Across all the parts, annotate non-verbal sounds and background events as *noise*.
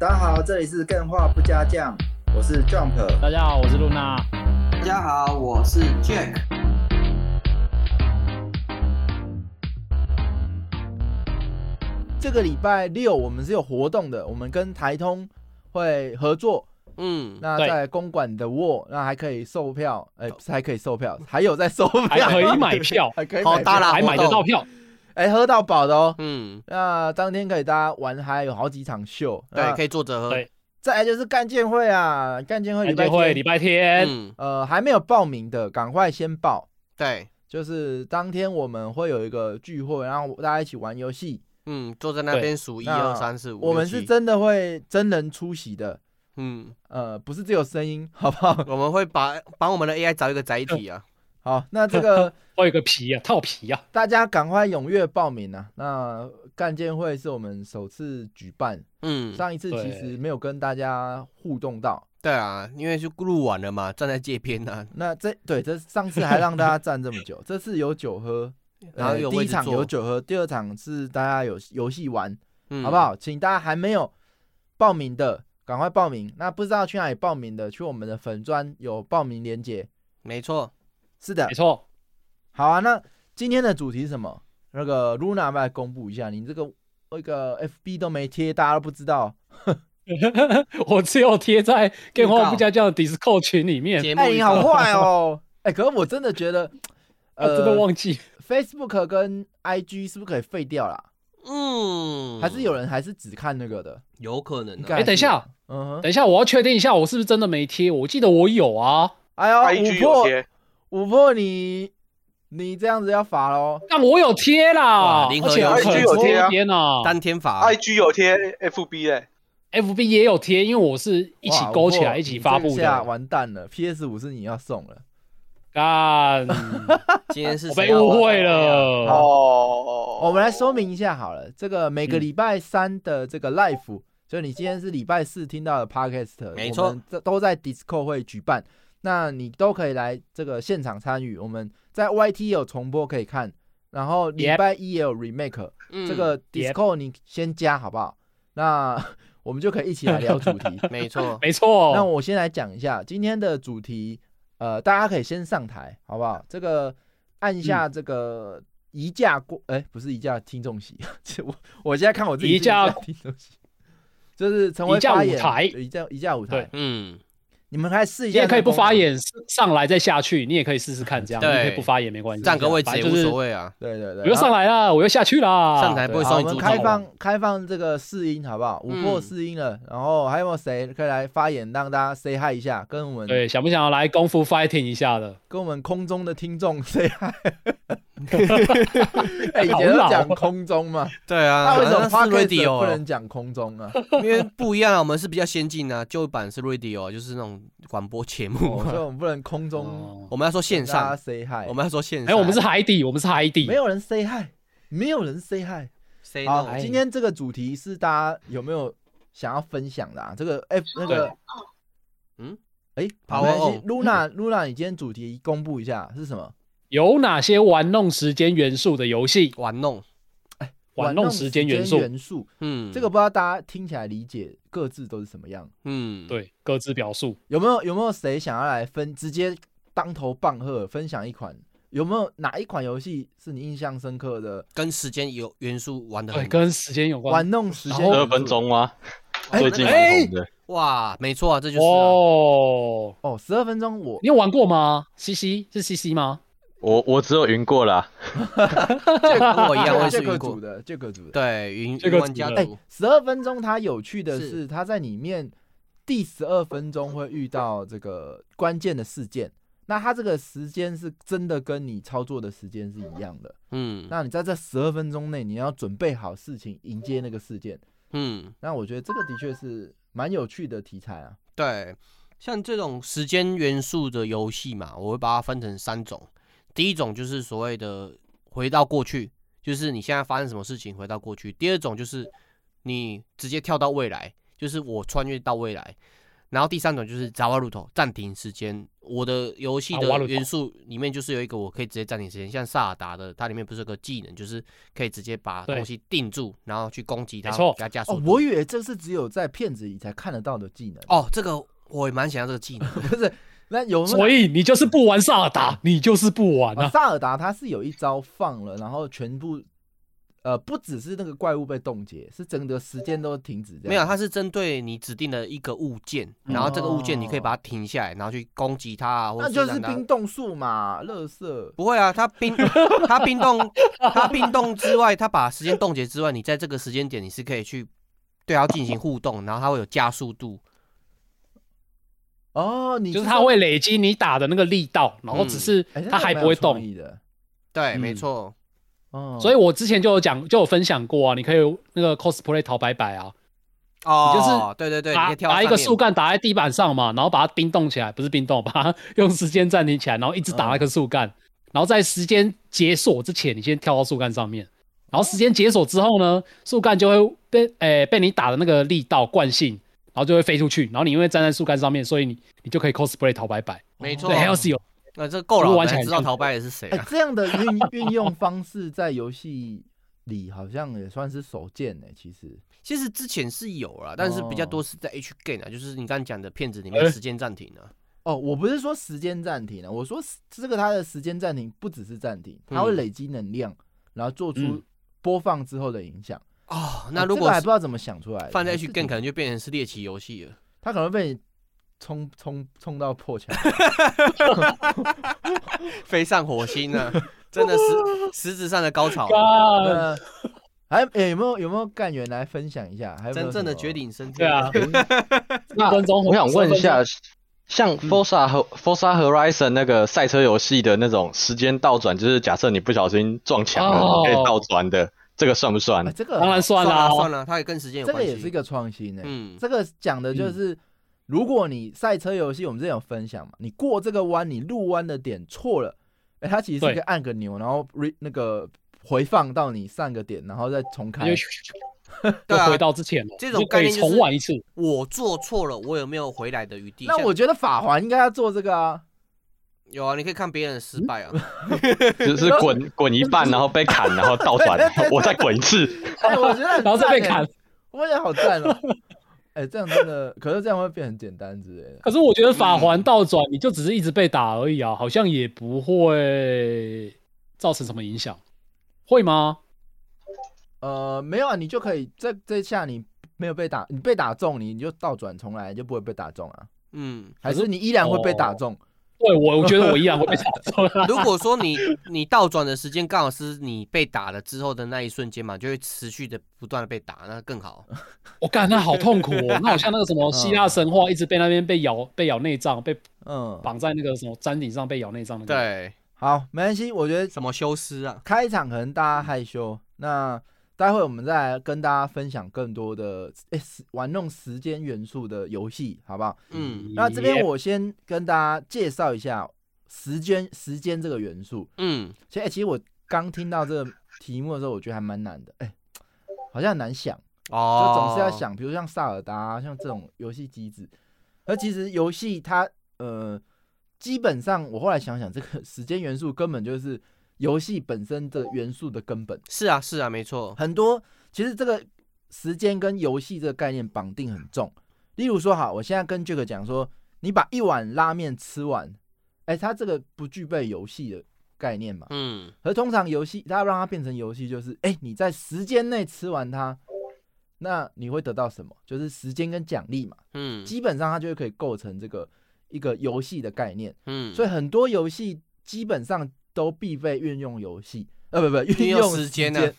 大家好，这里是更画不加酱，我是 Jump。大家好，我是露娜。大家好，我是 Jack。这个礼拜六我们是有活动的，我们跟台通会合作。嗯，那在公馆的沃，那还可以售票，哎、不是还可以售票，还有在售票，*laughs* 还可以买票，还可以好买票大啦还买得到票。哎、喝到饱的哦。嗯，那当天可以大家玩，嗨有好几场秀。对，可以。坐着喝。对再来就是干见会啊，干见会礼拜会礼拜天，嗯，呃还没有报名的，赶快先报。对，就是当天我们会有一个聚会，然后大家一起玩游戏。嗯，坐在那边数一二三四五。我们，是真的会真人出席的，嗯，呃，不是只有声音，好不好？我们会把帮我们的 AI 找一个载体啊。好，那这个 *laughs* 我有个皮啊，套皮啊。大家赶快踊跃报名啊！那干建会是我们首次举办，嗯，上一次其实没有跟大家互动到。对啊，因为就录完了嘛，站在界边啊，那这对这上次还让大家站这么久，*laughs* 这次有酒喝，然后呃第一场有酒喝，第二场是大家有游戏玩，嗯好不？好？请大家还没有报名的赶快报名。那不知道去哪里报名的，去我们的粉砖有报名链接。没错，是的没，错，好啊。那今天的主题是什么？那个 Luna 要不要来公布一下？你这个那个 FB 都没贴，大家都不知道。*laughs* 我只有贴在预电话告不加酱的 Discord 群里面，哎、你好坏哦！*laughs* 哎、可是我真的觉得，*laughs* 啊真的呃忘记。，Facebook 跟 IG 是不是可以废掉啦？嗯，还是有人还是只看那个的？有可能哎，等一下，嗯，等一下，我要确定一下，我是不是真的没贴？我记得我有啊，哎呦，IG 五破有贴，五破你你这样子要罚喽。但我有贴啦，哇零和有而且很 IG 有贴啊多天啊单天法，IG 有贴 FB 嘞，，FB 也有贴，因为我是一起哇勾起来，一起发布的。完蛋了，PS 五是你要送了。干，*laughs* 今天是我谁误会玩了。哦，我们来说明一下好了，这个每个嗯礼拜三的这个 live，、就你今天是礼拜四听到的 podcast，没错这都在 Discord 会举办，那你都可以来这个现场参与。我们在 YT 有重播可以看，然后礼拜一也有 remake，、嗯这个 Discord 你先加好不好？那 *laughs* 我们就可以一起来聊主题。*laughs* 没错，*laughs* 没错，那我先来讲一下今天的主题，呃，大家可以先上台，好不好？这个按嗯下这个移驾过，哎、不是移驾听众席，这我我现在看我自己是移驾听众席，就是成为舞台移架移架舞台，嗯，你们可以试一下，你也可以不发，言，上来再下去，你也可以试试看，这样你对可以不发言没关系，占个位置也无所谓啊。对对对，我又上来了，我又下去了。上台不会好，我们开。放开放这个试音，好不好？五破嗯试音了，然后还有没有谁可以来发言，让大家 say hi 一下，跟我们对，想不想要来功夫 fighting 一下的？跟我们空中的听众 *laughs* say hi。*laughs* 哎，以前都讲空中嘛，对啊，那为什么好像是 podcast 不 radio？能讲空中啊？*laughs* 因为不一样啊，我们是比较先进啊，旧版是 radio，就是那种广播节目哦所以。我们不能空中哦我们要说线跟大家上，say hi。我们要说线上。哎，我们是海底，我们是海底没，有人 say hi，没有人 say hi。say 好今天这个主题是大家有没有想要分享的啊？这个 F 那个，嗯，哎，好没关系哦，Luna Luna，你今天主题公布一下是什么？有哪些玩弄时间元素的游戏？玩弄，玩弄时间元素，元素，嗯，这个不知道大家听起来理解各自都是什么样？嗯，，对，各自表述。有没有有没有谁想要来分直接当头棒喝分享一款？有没有哪一款游戏是你印象深刻的跟时间有元素玩的对，很跟时间有关。玩弄时间？十二分钟吗？哎最近。哇，没错啊，这就是啊哦，哦，十二分钟我你有玩过吗？C C 是 C C 吗？我我只有云过啦，跟我一样，我也是云过。的，这个组的。对，云这个云玩家族，，十二分钟它有趣的是是，它在里面第十二分钟会遇到这个关键的事件。那它这个时间是真的跟你操作的时间是一样的。嗯那你在这十二分钟内，你要准备好事情迎接那个事件。嗯，那我觉得这个的确是蛮有趣的题材啊。对，像这种时间元素的游戏嘛，我会把它分成三种。第一种就是所谓的回到过去，就是你现在发生什么事情回到过去；第二种就是你直接跳到未来，就是我穿越到未来。然后第三种就是扎瓦鲁头暂停时间。我的游戏的元素里面就是有一个我可以直接暂停时间，像萨尔达的，它里面不是有个技能，就是可以直接把对东西定住，然后去攻击它，没错给它加速哦，我以为这是只有在片子里才看得到的技能。哦，这个我也蛮想要这个技能。*laughs* 不是，那有有所以你就是不玩萨尔达，你就是不玩啊，啊。萨尔达他是有一招放了，然后全部呃不只是那个怪物被冻结，是整个时间都停止。没有，它是针对你指定的一个物件，然后这个物件你可以哦把它停下来，然后去攻击它啊，或那就是冰冻术嘛，乐色。不会啊，它冰 *laughs* 它冰冻它冰冻之外，它把时间冻结之外，你在这个时间点你是可以去对它进行互动，然后它会有加速度。哦，你就是说它会累积你打的那个力道，然后只是它还不会动。对，嗯没错。哦，所以我之前就有讲，就有分享过啊，你可以那个 cosplay 淘白白啊，哦，就是对对对，你可把把一个树干打在地板上嘛，然后把它冰冻起来，不是冰冻，把它 *laughs* 用时间暂停起来，然后一直打那个树干，然后在时间解锁之前，你先跳到树干上面，然后时间解锁之后呢，树干就会被诶、被你打的那个力道惯性，然后就会飞出去，然后你因为站在树干上面，所以你你就可以 cosplay 陶白白。没错对，。还有是有那这够了，我才知道陶白白是谁？这样的运运用方式在游戏里好像也算是首见呢。其实，其实之前是有啦，但是比较哦多是在 H game 啊，就是你刚刚讲的片子里面哎时间暂停啊。哦，我不是说时间暂停啊，我说这个它的时间暂停不只是暂停，它会嗯累积能量，然后做出嗯播放之后的影响。哦，那哦如果还不知道怎么想出来的，放在还 H 更可能就变成是猎奇游戏了。他可能被你冲冲冲到破墙。*laughs* 飞上火星呢、真的是实质上的高潮，啊，*laughs* 那还诶有没有有没有干员来分享一下？还有没有真正的什么绝顶升对天。啊，*laughs* 那分钟我想问一下，像 Forza 和 Forza Horizon 那个赛车游戏的那种时间倒转，就是假设你不小心撞墙了，哦可以倒转的，这个算不算啊？这个当然算算啦、了算了，它也跟时间有这关系。个也是一个创新诶。嗯，这个讲的就是，如果你赛车游戏，我们之前有分享嘛，你过这个弯，你入弯的点错了，哎、它其实是对可以按个钮，然后 re 那个回放到你上个点，然后再重开 *laughs* 就。对啊回到之前了，这种就可以概念就是重玩一次。我做错了，我有没有回来的余地？像那我觉得法环应该要做这个啊，有啊，你可以看别人的失败啊。*laughs* 就是滚 *laughs* 滚一半，然后被砍，然后倒转，*laughs* 我再滚一次。哎、我觉得很然后再被砍，我也好赞哦、哎、这样真的，可是这样会变很简单之类的。可是我觉得法环倒转，你就只是一直被打而已啊，好像也不会造成什么影响，会吗？呃，没有啊，你就可以这这下你没有被打，你被打中，你你就倒转重来，就不会被打中啊。嗯，还是你依然会被打中？对我，我觉得我依然会被打中啊。如果说你你倒转的时间刚好是你被打了之后的那一瞬间嘛，就会持续的不断的被打，那更好。*laughs* 我感那好痛苦哦，那好像那个什么希腊神话，一直被那边被咬被咬内脏，被嗯，绑在那个什么山顶上被咬内脏那个。，对，好，没关系，我觉得什么修斯啊？开场可能大家害羞，那待会我们再来跟大家分享更多的诶、时玩弄时间元素的游戏，好不好？嗯那这边我先跟大家介绍一下时间时间这个元素。嗯，其实、诶其实我刚听到这个题目的时候，我觉得还蛮难的，哎、好像很难想。就哦，总是要想，比如像萨尔达、啊、像这种游戏机制。而其实游戏它呃，基本上我后来想想，这个时间元素根本就是游戏本身的元素的根本。是啊，是啊，没错。很多其实这个时间跟游戏这个概念绑定很重。例如说，好，我现在跟 Jack 讲说，你把一碗拉面吃完，哎、它这个不具备游戏的概念嘛？嗯，而通常游戏，它要让它变成游戏，就是哎、你在时间内吃完它，那你会得到什么？就是时间跟奖励嘛。嗯，基本上它就可以构成这个一个游戏的概念。嗯，所以很多游戏基本上都必备运用游戏，呃，不不，运运用用时间呢。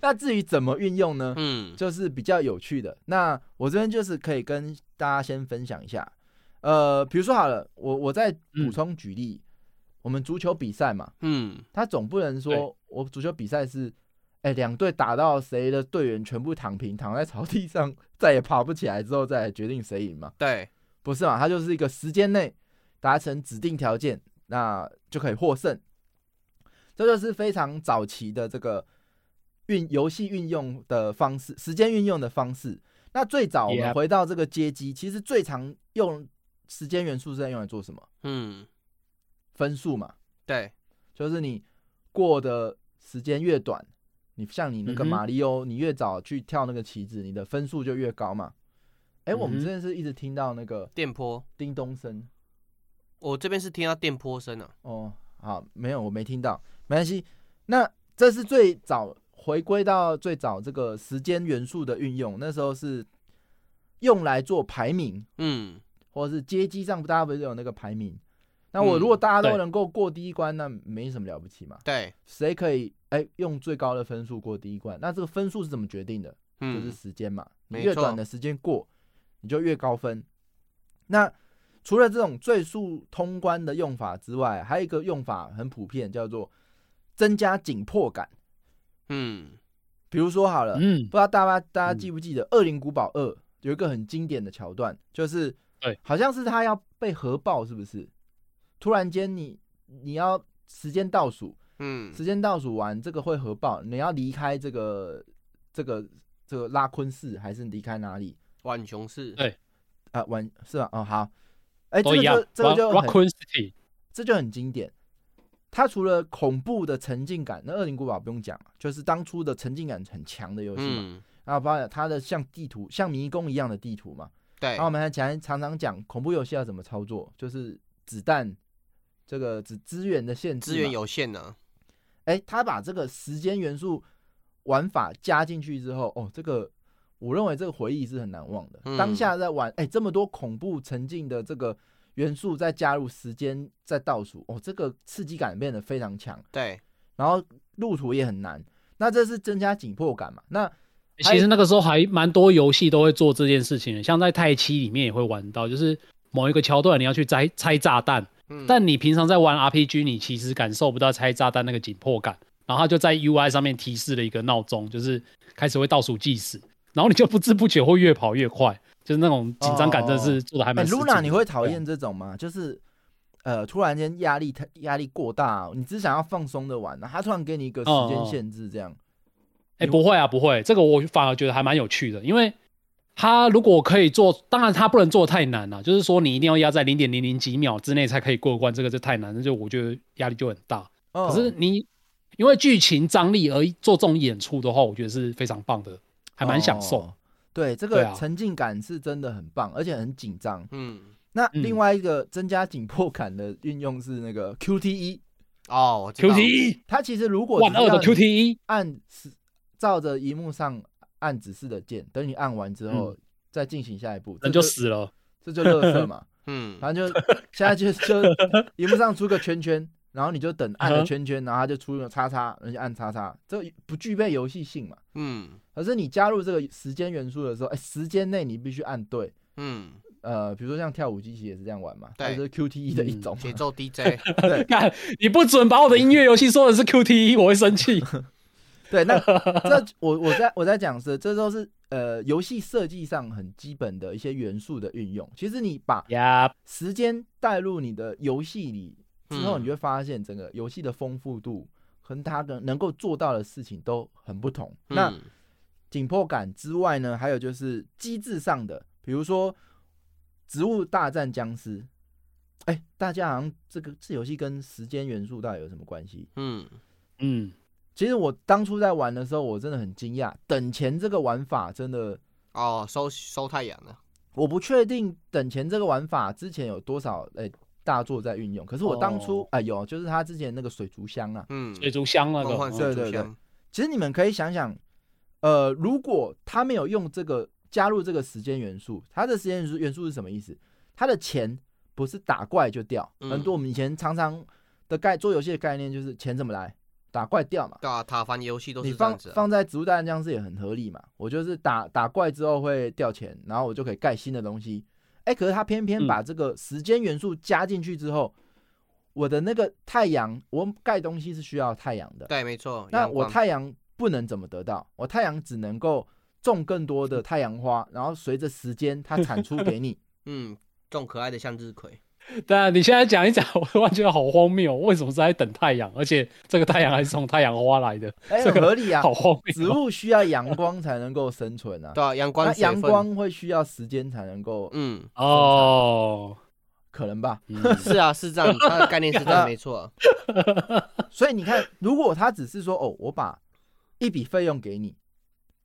那至于怎么运用呢？嗯，就是比较有趣的。那我这边就是可以跟大家先分享一下。呃，比如说好了，我我再补充举例，我们足球比赛嘛，嗯，他总不能说我足球比赛是，哎、两队打到谁的队员全部躺平，躺在草地上，再也爬不起来之后，再来决定谁赢嘛？对，不是嘛？它就是一个时间内达成指定条件，那就可以获胜。这就是非常早期的这个运游戏运用的方式，时间运用的方式。那最早我们回到这个街机，其实最常用时间元素是在用来做什么？嗯，分数嘛，对，就是你过的时间越短，你像你那个马里奥，你越早去跳那个旗子，你的分数就越高嘛。哎、我们之前是一直听到那个电波，叮咚声，我这边是听到电波声啊。哦，好，没有，我没听到，没关系。那这是最早回归到最早这个时间元素的运用，那时候是用来做排名，嗯，或者是街机上大家不是有那个排名？那我嗯如果大家都能够过第一关，那没什么了不起嘛。对，谁可以哎、用最高的分数过第一关？那这个分数是怎么决定的？嗯，就是时间嘛。你越短的时间过，你就越高分。那除了这种最速通关的用法之外，还有一个用法很普遍，叫做增加紧迫感。嗯，比如说好了，嗯不知道大家大家嗯记不记得《恶灵古堡二》有一个很经典的桥段，就是对，好像是他要被核爆，是不是？突然间你你要时间倒数，嗯，时间倒数完这个会核爆，你要离开这个这个这个拉昆市，还是离开哪里浣熊市，对啊？完是吧？哦，好，哎、这个就。这个就这就很经典。它除了恐怖的沉浸感，那《恶灵古堡》不用讲，就是当初的沉浸感很强的游戏嘛。嗯，然后包括它的像地图，像迷宫一样的地图嘛。对然后我，们还讲常常讲恐怖游戏要怎么操作，就是子弹这个资资源的限制。资源，有限呢。哎，他把这个时间元素玩法加进去之后，哦，这个我认为这个回忆是很难忘的。嗯当下在玩，哎，这么多恐怖沉浸的这个元素，再加入时间再倒数，哦，这个刺激感变得非常强。对，然后路途也很难，那这是增加紧迫感嘛？那其实那个时候还蛮多游戏都会做这件事情的，像在太七里面也会玩到，就是某一个桥段你要去拆拆炸弹，嗯，但你平常在玩 RPG，你其实感受不到拆炸弹那个紧迫感，然后它就在 UI 上面提示了一个闹钟，就是开始会倒数计时，然后你就不知不觉会越跑越快，就是那种紧张感真的是做的还哎蛮。，Luna，你会讨厌这种吗？就是呃，突然间压力太压力过大，你只想要放松的玩，然后他突然给你一个时间限制，这样。哎、不会啊，不会，这个我反而觉得还蛮有趣的，因为他如果可以做，当然他不能做太难了、就是说你一定要压在零点零零几秒之内才可以过关，这个就太难，那就我觉得压力就很大。哦可是你因为剧情张力而做这种演出的话，我觉得是非常棒的，还蛮享受。哦对，这个沉浸感是真的很棒，而且很紧张。嗯，那嗯。另外一个增加紧迫感的运用是那个 QTE，哦，QTE 它其实如果万二的 QTE，按是照着荧幕上按指示的键，等你按完之后、再进行下一步，这嗯人就死了。这就乐色嘛。*laughs* 嗯，反正就现在就就荧幕上出个圈圈，然后你就等按了圈圈，然后它就出了叉叉，然后就按叉叉，这不具备游戏性嘛。嗯，可是你加入这个时间元素的时候，哎、时间内你必须按对。嗯，呃，比如说像跳舞机其实也是这样玩嘛，它对就是 QTE 的一种。节奏 *laughs* DJ，对 *laughs* *laughs* 看你不准把我的音乐游戏说的是 QTE，我会生气。对，那这我我在我在讲是，这都是呃游戏设计上很基本的一些元素的运用。其实你把呀，时间带入你的游戏里之后，嗯你就会发现整个游戏的丰富度和它的能够做到的事情都很不同。那嗯紧迫感之外呢，还有就是机制上的，比如说《植物大战僵尸》。哎，大家好像这个这游戏跟时间元素到底有什么关系？嗯，嗯，其实我当初在玩的时候，我真的很惊讶，等钱这个玩法真的，哦，收收太阳了，我不确定等钱这个玩法之前有多少哎大作在运用。可是我当初哦哎有，就是他之前那个水族箱啊，嗯，水族箱那个，对对对，其实你们可以想想，呃，如果他没有用这个加入这个时间元素，他的时间元素元素是什么意思？他的钱不是打怪就掉，嗯很多我们以前常常的概做游戏的概念就是钱怎么来，打怪掉嘛。对啊，塔防游戏都你放是这样子啊，放在植物大战僵尸也很合理嘛。我就是打打怪之后会掉钱，然后我就可以盖新的东西。哎、可是他偏偏嗯把这个时间元素加进去之后，我的那个太阳，我盖东西是需要太阳的。对，没错，那我太阳不能怎么得到？我太阳只能够种更多的太阳花，然后随着时间它产出给你。*laughs* 嗯，种可爱的向日葵，*laughs* 对啊，你现在讲一讲，*laughs* 我突然觉得好荒谬，为什么是在等太阳？而且这个太阳还是从太阳花来的，哎，合理啊。好荒谬。植物需要阳光才能够生存啊，*laughs* 对啊，阳光那阳光会需要时间才能够，嗯，哦，可能吧。嗯是啊，是这样，它的概念是这样，没错啊。所以你看，如果他只是说哦，我把一笔费用给你，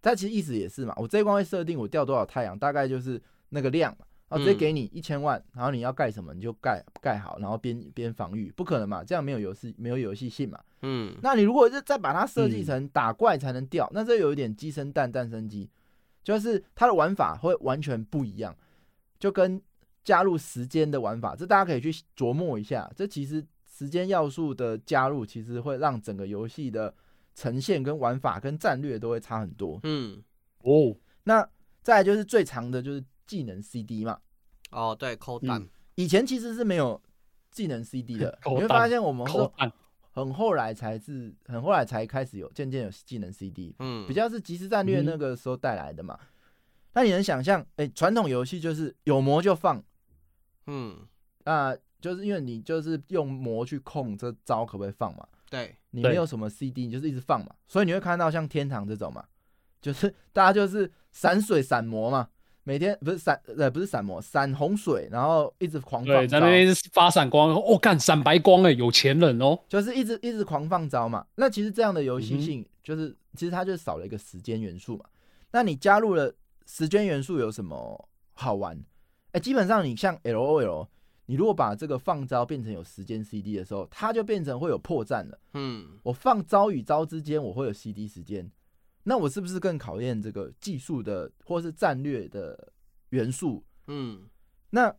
他其实意思也是嘛，我这一关会设定我掉多少太阳，大概就是那个量嘛，然后直接嗯给你一千万，然后你要盖什么你就盖盖好，然后边边防御，不可能嘛，这样没有游戏没有游戏性嘛。嗯，那你如果是再把它设计嗯成打怪才能掉，那这有一点鸡生蛋，蛋生鸡，就是它的玩法会完全不一样，就跟加入时间的玩法，这大家可以去琢磨一下。这其实时间要素的加入，其实会让整个游戏的呈现跟玩法跟战略都会差很多。嗯，哦，那再来就是最长的就是技能 CD 嘛，哦，对，扣蛋嗯，以前其实是没有技能 CD 的，*laughs* 你会发现我们是，很后来才是很后来才开始有渐渐有技能 CD。嗯，比较是即时战略嗯那个时候带来的嘛。那你能想象，哎、传统游戏就是有魔就放，嗯，那就是因为你就是用魔去控这招可不可以放嘛？对，对你没有什么 CD，你就是一直放嘛，所以你会看到像天堂这种嘛，就是大家就是散水散魔嘛，每天不是闪呃不是闪魔，闪洪水，然后一直狂放对，在那边发闪光，哦，干闪白光哎，有钱人哦，就是一直一直狂放招嘛。那其实这样的游戏性，就是、其实它就少了一个时间元素嘛。那你加入了时间元素有什么好玩？哎、基本上你像 L O L，你如果把这个放招变成有时间 C D 的时候，它就变成会有破绽了。嗯，我放招与招之间，我会有 C D 时间，那我是不是更考验这个技术的或是战略的元素？嗯，那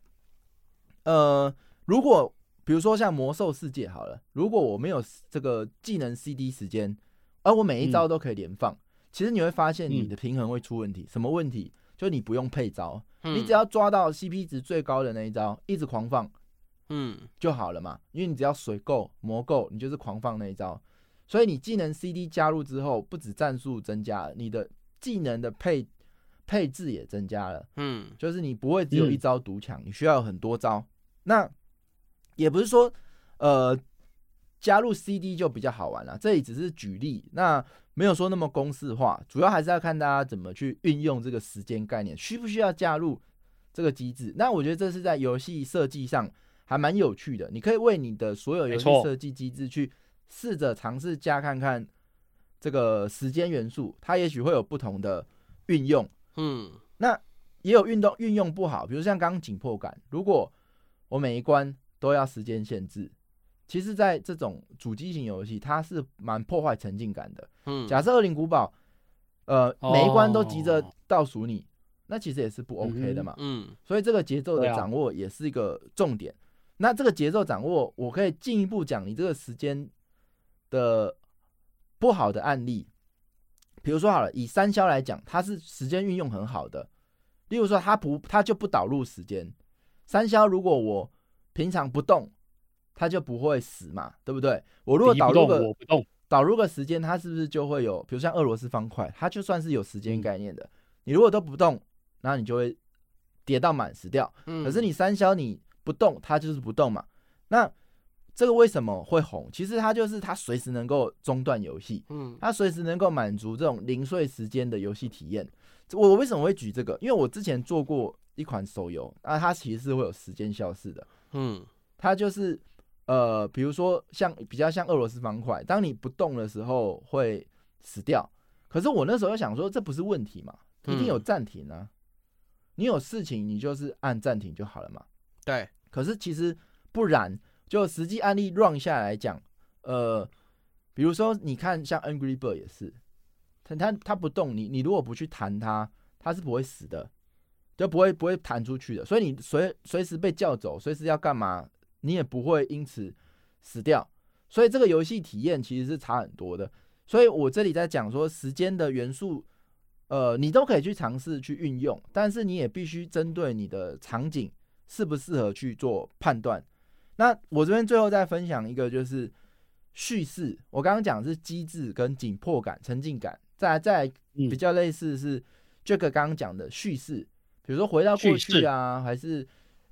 呃，如果比如说像魔兽世界好了，如果我没有这个技能 CD 时间，而我每一招都可以连放，其实你会发现你的平衡会出问题。什么问题？就你不用配招，你只要，要抓到 CP 值最高的那一招，一直狂放嗯，就好了嘛。因为你只要水够、魔够，你就是狂放那一招。所以你技能 CD 加入之后，不止战术增加了，你的技能的配配置也增加了。嗯，就是你不会只有嗯一招独强，你需要有很多招。那也不是说呃加入 CD 就比较好玩了，这里只是举例，那没有说那么公式化，主要还是要看大家怎么去运用这个时间概念，需不需要加入这个机制。那我觉得这是在游戏设计上还蛮有趣的，你可以为你的所有游戏设计机制去试着尝试加看看这个时间元素，它也许会有不同的运用。嗯，那也有运动运用不好，比如像刚刚紧迫感，如果我每一关都要时间限制，其实，在这种主机型游戏，它是蛮破坏沉浸感的。嗯，假设《恶灵古堡》，呃，每一关都急着哦倒数你，那其实也是不 OK 的嘛。嗯，所以这个节奏的掌握也是一个重点。那这个节奏掌握，我可以进一步讲你这个时间的不好的案例。比如说好了，以三消来讲，它是时间运用很好的。例如说，它不，它就不导入时间。三消如果我平常不动，它就不会死嘛，对不对？我如果导入个我不动，导入个时间，它是不是就会有，比如像俄罗斯方块，它就算是有时嗯间概念的。你如果都不动，然后你就会跌到满死掉。嗯可是你三消你不动，它就是不动嘛。那这个为什么会红？其实它就是它随时能够中断游戏，嗯，它随时能够满足这种零碎时间的游戏体验。我为什么会举这个？因为我之前做过一款手游，啊，它其实是会有时间消逝的。嗯，它就是呃，比如说像比较像俄罗斯方块，当你不动的时候会死掉。可是我那时候又想说，这不是问题嘛，一定有嗯暂停啊。你有事情，你就是按暂停就好了嘛。对，可是其实不然，就实际案例 run 下来讲，呃，比如说你看像 Angry Bird 也是，它它它不动，你你如果不去弹它，它是不会死的，就不会不会弹出去的。所以你随随时被叫走，随时要干嘛，你也不会因此死掉。所以这个游戏体验其实是差很多的。所以我这里在讲说时间的元素，呃，你都可以去尝试去运用，但是你也必须针对你的场景适不适合去做判断。那我这边最后再分享一个，就是叙事。我刚刚讲的是机制跟紧迫感、沉浸感，再来再来嗯比较类似是这个刚刚讲的叙事，比如说回到过去啊，还是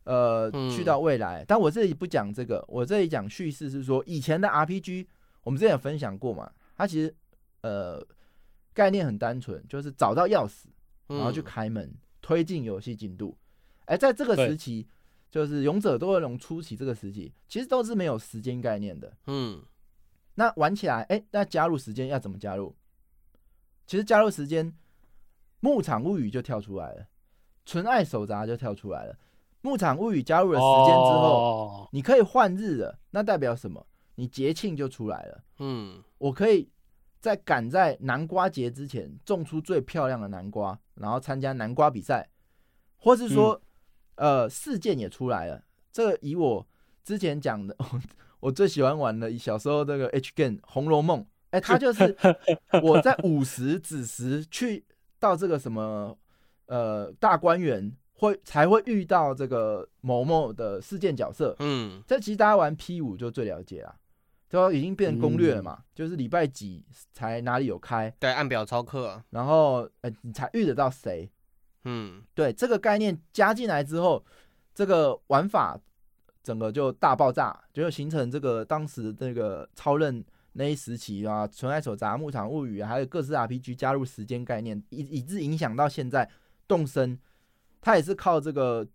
呃嗯去到未来。但我这里不讲这个，我这里讲叙事是说以前的 RPG，我们之前有分享过嘛，它其实呃概念很单纯，就是找到钥匙，然后去嗯开门，推进游戏进度。哎，在这个时期，就是勇者斗恶龙初期这个时期，其实都是没有时间概念的。嗯那玩起来，哎、那加入时间要怎么加入？其实加入时间，牧场物语就跳出来了，纯爱手札就跳出来了。牧场物语加入了时间之后，哦你可以换日了，那代表什么？你节庆就出来了。嗯我可以在赶在南瓜节之前种出最漂亮的南瓜，然后参加南瓜比赛，或是说，呃，事件也出来了。这个以我之前讲的，*laughs* 我最喜欢玩的小时候这个 H game《红楼梦》，哎，它就是 *laughs* 我在午时子时去到这个什么呃大观园，会才会遇到这个某某的事件角色，嗯这其实大家玩 P 五就最了解啦，都已经变成攻略了嘛，就是礼拜几才哪里有开，对，按表操课啊，然后呃你才遇得到谁。嗯。对这个概念加进来之后，这个玩法整个就大爆炸，就形成这个当时这个超任那一时期啊，纯爱手札、牧场物语、啊，还有各式 RPG 加入时间概念，以以致影响到现在动身，它也是靠这个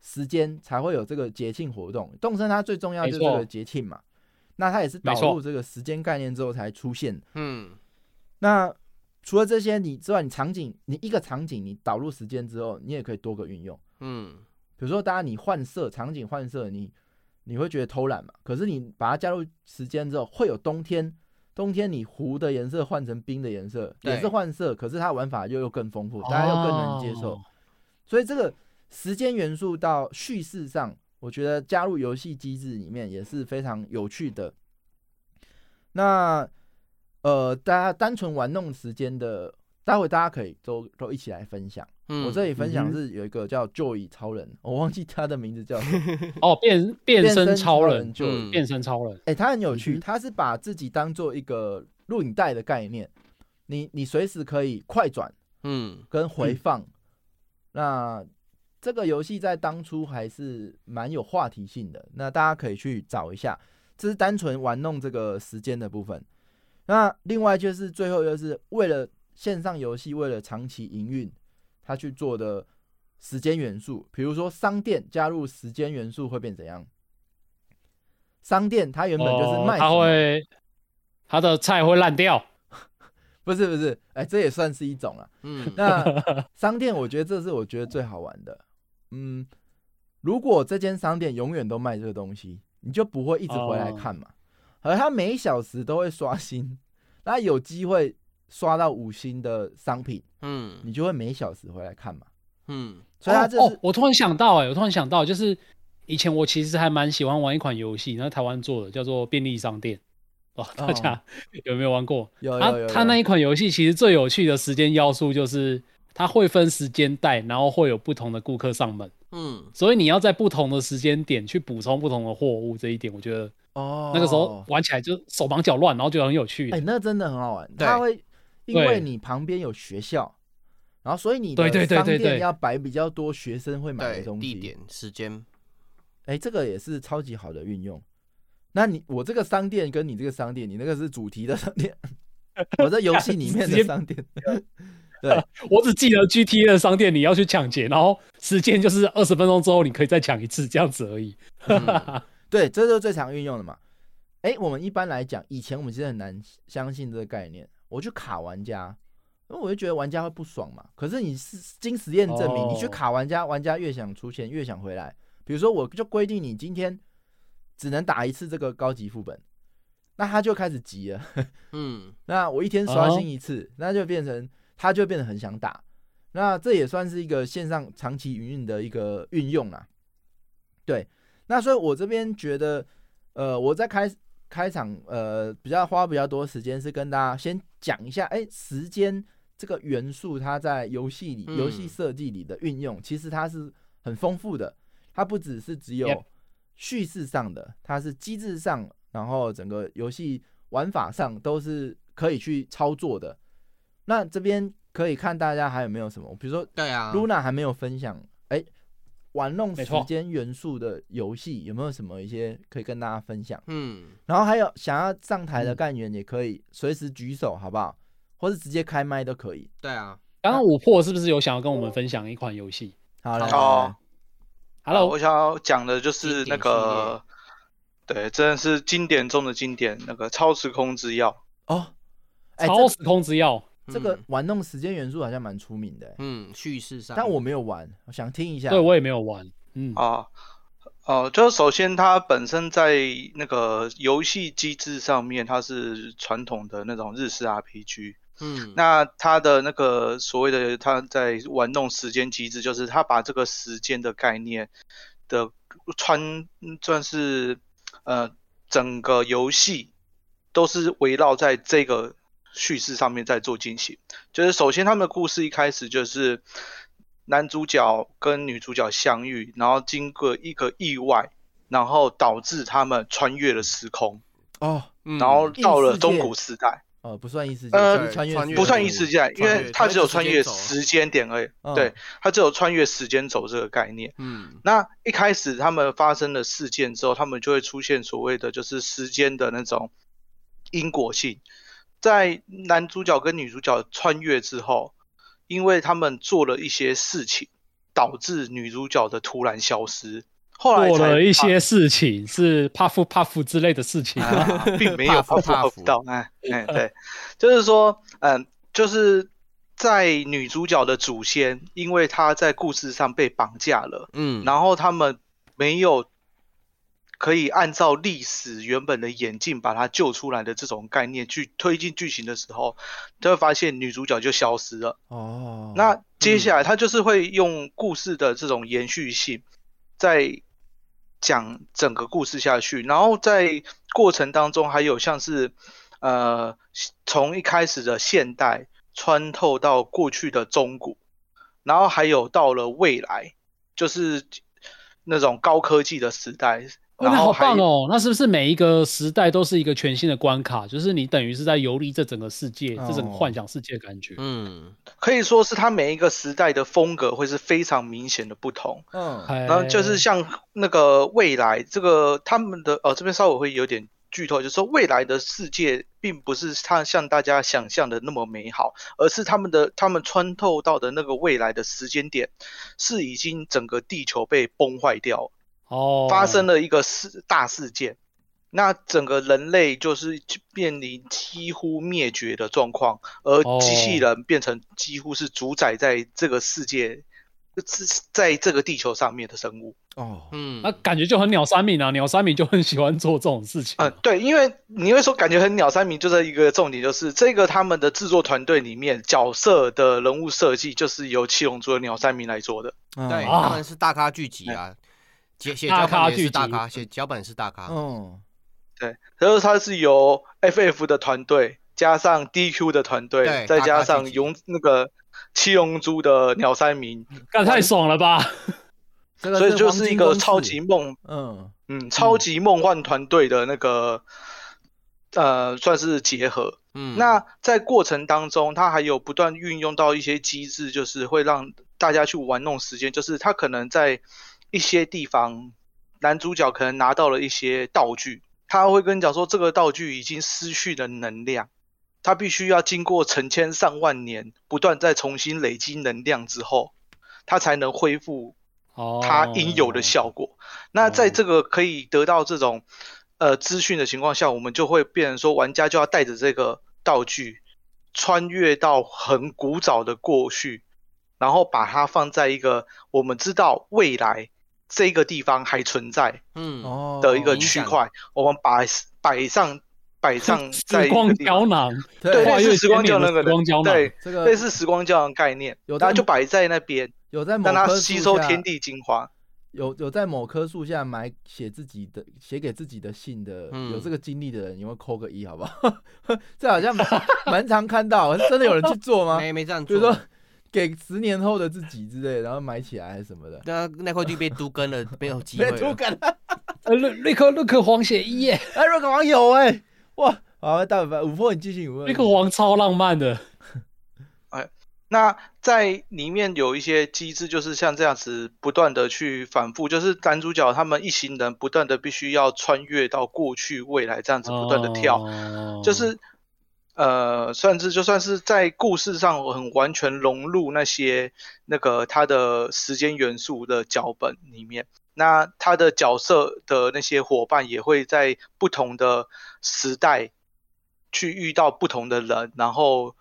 时间才会有这个节庆活动。动身它最重要就是这个节庆嘛，那它也是导入这个时间概念之后才出现。嗯。那除了这些你之外，你场景你一个场景你导入时间之后，你也可以多个运用。嗯比如说，大家你换色，场景换色，你你会觉得偷懒嘛？可是你把它加入时间之后，会有冬天，冬天你湖的颜色换成冰的颜色，也是换色，可是它玩法又又更丰富，大家又更能接受。哦所以这个时间元素到叙事上，我觉得加入游戏机制里面也是非常有趣的。那呃，大家单纯玩弄时间的，待会大家可以都都一起来分享。嗯，我这里分享是有一个叫 Joy 超人，我忘记他的名字叫什么。*laughs* 哦，变变身超人人，就嗯变身超人，哎、他很有趣，嗯他是把自己当做一个录影带的概念，你你随时可以快转嗯跟回放。那这个游戏在当初还是蛮有话题性的，那大家可以去找一下。这是单纯玩弄这个时间的部分。那另外就是最后就是为了线上游戏，为了长期营运，他去做的时间元素，比如说商店加入时间元素会变怎样？商店它原本就是卖什么会它的菜会烂掉，*laughs* 不是不是，哎、这也算是一种啊。嗯那商店，我觉得这是我觉得最好玩的。嗯，如果这间商店永远都卖这个东西，你就不会一直回来看嘛。而它每小时都会刷新，*laughs* 那有机会刷到五星的商品，嗯你就会每小时回来看嘛。嗯所以它这是哦哦，我突然想到、哎，我突然想到，就是以前我其实还蛮喜欢玩一款游戏，那台湾做的，叫做便利商店。哦，大家有没有玩过？它有有有它那一款游戏其实最有趣的时间要素就是它会分时间带，然后会有不同的顾客上门，嗯所以你要在不同的时间点去补充不同的货物。这一点我觉得哦，那个时候玩起来就手忙脚乱，然后觉得很有趣。哎、那真的很好玩。对它会因为你旁边有学校，然后所以你的对对对商对对店要摆比较多学生会买的东西。地点时间，哎、这个也是超级好的运用。那你我这个商店跟你这个商店，你那个是主题的商店，*laughs* 我在游戏里面的商店。对，*laughs* 我只记得 GTA 的商店你要去抢劫，然后时间就是二十分钟之后你可以再抢一次这样子而已。嗯 *laughs* 对，这就是最常运用的嘛。哎、我们一般来讲，以前我们其实很难相信这个概念。我去卡玩家，因为我就觉得玩家会不爽嘛。可是你是经实验证明，你去哦卡玩家，玩家越想出钱越想回来。比如说，我就规定你今天只能打一次这个高级副本，那他就开始急了。*laughs* 嗯那我一天刷哦新一次，那就变成他就变得很想打。那这也算是一个线上长期营运的一个运用啦。对，那所以我这边觉得，呃，我在开开场，呃，比较花比较多时间是跟大家先讲一下，哎、时间这个元素它在游戏里、嗯游戏设计里的运用，其实它是很丰富的。它不只是只有叙事上的，它是机制上，然后整个游戏玩法上都是可以去操作的。那这边可以看大家还有没有什么，比如说对啊，Luna 还没有分享，哎、玩弄时间元素的游戏，有没有什么一些可以跟大家分享？嗯，然后还有想要上台的嗯。干员也可以随时举手，好不好？或是直接开麦都可以。对啊，刚刚五破是不是有想要跟我们分享一款游戏？好了，哦来啊我想要讲的就是那个，对，真的是经典中的经典，那个超时空之钥。哦，哎，超时空之钥，这个嗯玩弄时间元素好像蛮出名的，嗯叙事上，但我没有玩，我想听一下。对我也没有玩。嗯，啊，哦、就是首先它本身在那个游戏机制上面，它是传统的那种日式 RPG。嗯，那它的那个所谓的它在玩弄时间机制，就是它把这个时间的概念的穿算是呃整个游戏都是围绕在这个叙事上面在做进行。就是首先他们的故事一开始就是男主角跟女主角相遇，然后经过一个意外，然后导致他们穿越了时空，哦，嗯然后到了中古时代。呃，不算异世界，呃穿越不算对异世界，因为它只有穿越时间轴时间点而已。嗯对，它只有穿越时间轴这个概念。嗯那一开始他们发生了事件之后，他们就会出现所谓的就是时间的那种因果性。在男主角跟女主角穿越之后，因为他们做了一些事情，导致女主角的突然消失。后来做了一些事情是 puff puff 之类的事情。啊，*laughs* 并没有到，哎哎，对，就是说，嗯，就是在女主角的祖先，因为她在故事上被绑架了，嗯，然后他们没有可以按照历史原本的演进把她救出来的这种概念去推进剧情的时候，就会发现女主角就消失了。哦，那接下来他就是会用故事的这种延续性，在讲整个故事下去，然后在过程当中还有像是呃从一开始的现代穿透到过去的中古，然后还有到了未来，就是那种高科技的时代。哦，那好棒哦！那是不是每一个时代都是一个全新的关卡？就是你等于是在游历这整个世界，这整个哦幻想世界的感觉。嗯可以说是它每一个时代的风格会是非常明显的不同。嗯，然然后就是像那个未来这个他们的呃这边稍微会有点剧透，就是说未来的世界并不是它像大家想象的那么美好，而是他们的他们穿透到的那个未来的时间点是已经整个地球被崩坏掉，哦，发生了一个事大事件。那整个人类就是面临几乎灭绝的状况，而机器哦人变成几乎是主宰在这个世界，在这个地球上面的生物。哦，嗯，那感觉就很鸟三明啊，*laughs* 鸟三明就很喜欢做这种事情啊。呃，对，因为你会说感觉很鸟三明，就是一个重点就是这个他们的制作团队里面角色的人物设计就是由七龙珠的鸟三明来做的。嗯对，啊他们是大咖聚集啊，写脚本也是大咖，写脚本是大咖，嗯，对，然后它是由 FF 的团队加上 DQ 的团队，对再加上勇那个七龙珠的鸟三明，干太爽了吧！*laughs* 这个所以就是一个超级梦嗯。嗯，超级梦幻团队的那个，呃，算是结合。嗯，那在过程当中，它还有不断运用到一些机制，就是会让大家去玩弄时间，就是他可能在一些地方，男主角可能拿到了一些道具，他会跟你讲说这个道具已经失去了能量，他必须要经过成千上万年，不断再重新累积能量之后，他才能恢复哦，它应有的效果。那在这个可以得到这种呃资讯的情况下，我们就会变成说，玩家就要带着这个道具穿越到很古早的过去，然后把它放在一个我们知道未来这个地方还存在嗯。哦的一个区块，我们把摆上摆上 *laughs* 在时光胶囊，对，跨越类似时光胶囊光胶囊。对，这个类似时光胶囊概念，有它就摆在那边，有在某让它棵树下吸收天地精华。有有在某棵树下埋写自己的写给自己的信的，嗯。有这个经历的人，你会扣个一好不好？*laughs* 这好像蛮蛮常看到，真的有人去做吗？没没这样做，比如说给十年后的自己之类，然后买起来还是什么的。那那块就被都跟了，*laughs* 没有机会了。没突感，呃，立立刻立刻黄写一耶，哎，*laughs* 瑞克黄有哎，哇，好，大尾巴五破你继续，五破立刻黄超浪漫的，哎那在里面有一些机制，就是像这样子不断的去反复，就是男主角他们一行人不断的必须要穿越到过去、未来这样子不断的跳，哦。就是呃，算是就算是在故事上很完全融入那些那个他的时间元素的脚本里面，那他的角色的那些伙伴也会在不同的时代去遇到不同的人，然后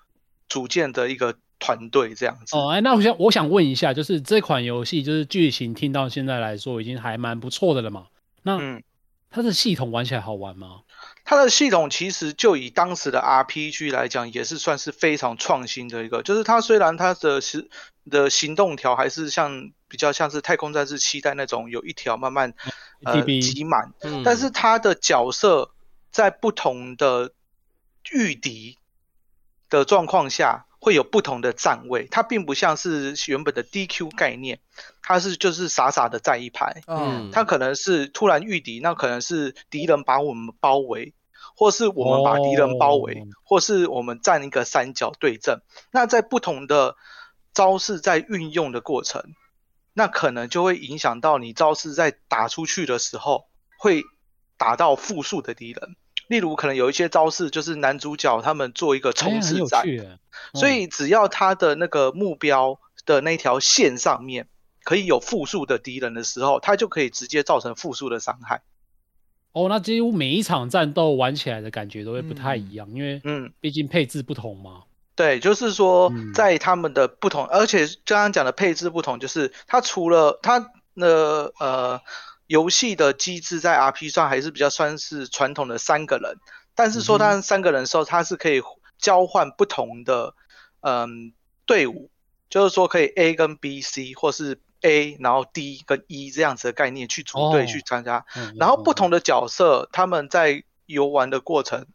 组建的一个团队这样子。哦，哎，那我想我想问一下，就是这款游戏就是剧情听到现在来说已经还蛮不错的了嘛？那嗯，它的系统玩起来好玩吗？它的系统其实就以当时的 RPG 来讲，也是算是非常创新的一个。就是它虽然它的是的行动条还是像比较像是太空战士期待那种有一条慢慢呃挤满，嗯但是它的角色在不同的御敌的状况下会有不同的站位，它并不像是原本的 DQ 概念，它是就是傻傻的站一排。嗯，它可能是突然遇敌，那可能是敌人把我们包围，或是我们把敌人包围，哦或是我们站一个三角对阵。那在不同的招式在运用的过程，那可能就会影响到你招式在打出去的时候会打到复数的敌人。例如，可能有一些招式就是男主角他们做一个冲刺战，所嗯。以只要他的那个目标的那条线上面可以有复数的敌人的时候，他就可以直接造成复数的伤害。哦，那几乎每一场战斗玩起来的感觉都会不太一样，因为嗯，毕竟配置不同嘛。对，就是说嗯。在他们的不同，而且刚刚讲的配置不同，就是它除了它的呃游戏的机制在 RP 上还是比较算是传统的三个人，但是说它三个人的时候，它是可以交换不同的嗯队伍，就是说可以 A 跟 B、C 或是 A 然后 D 跟 E 这样子的概念去组队哦。去参加，嗯然后不同的的角色，他们在游玩的过程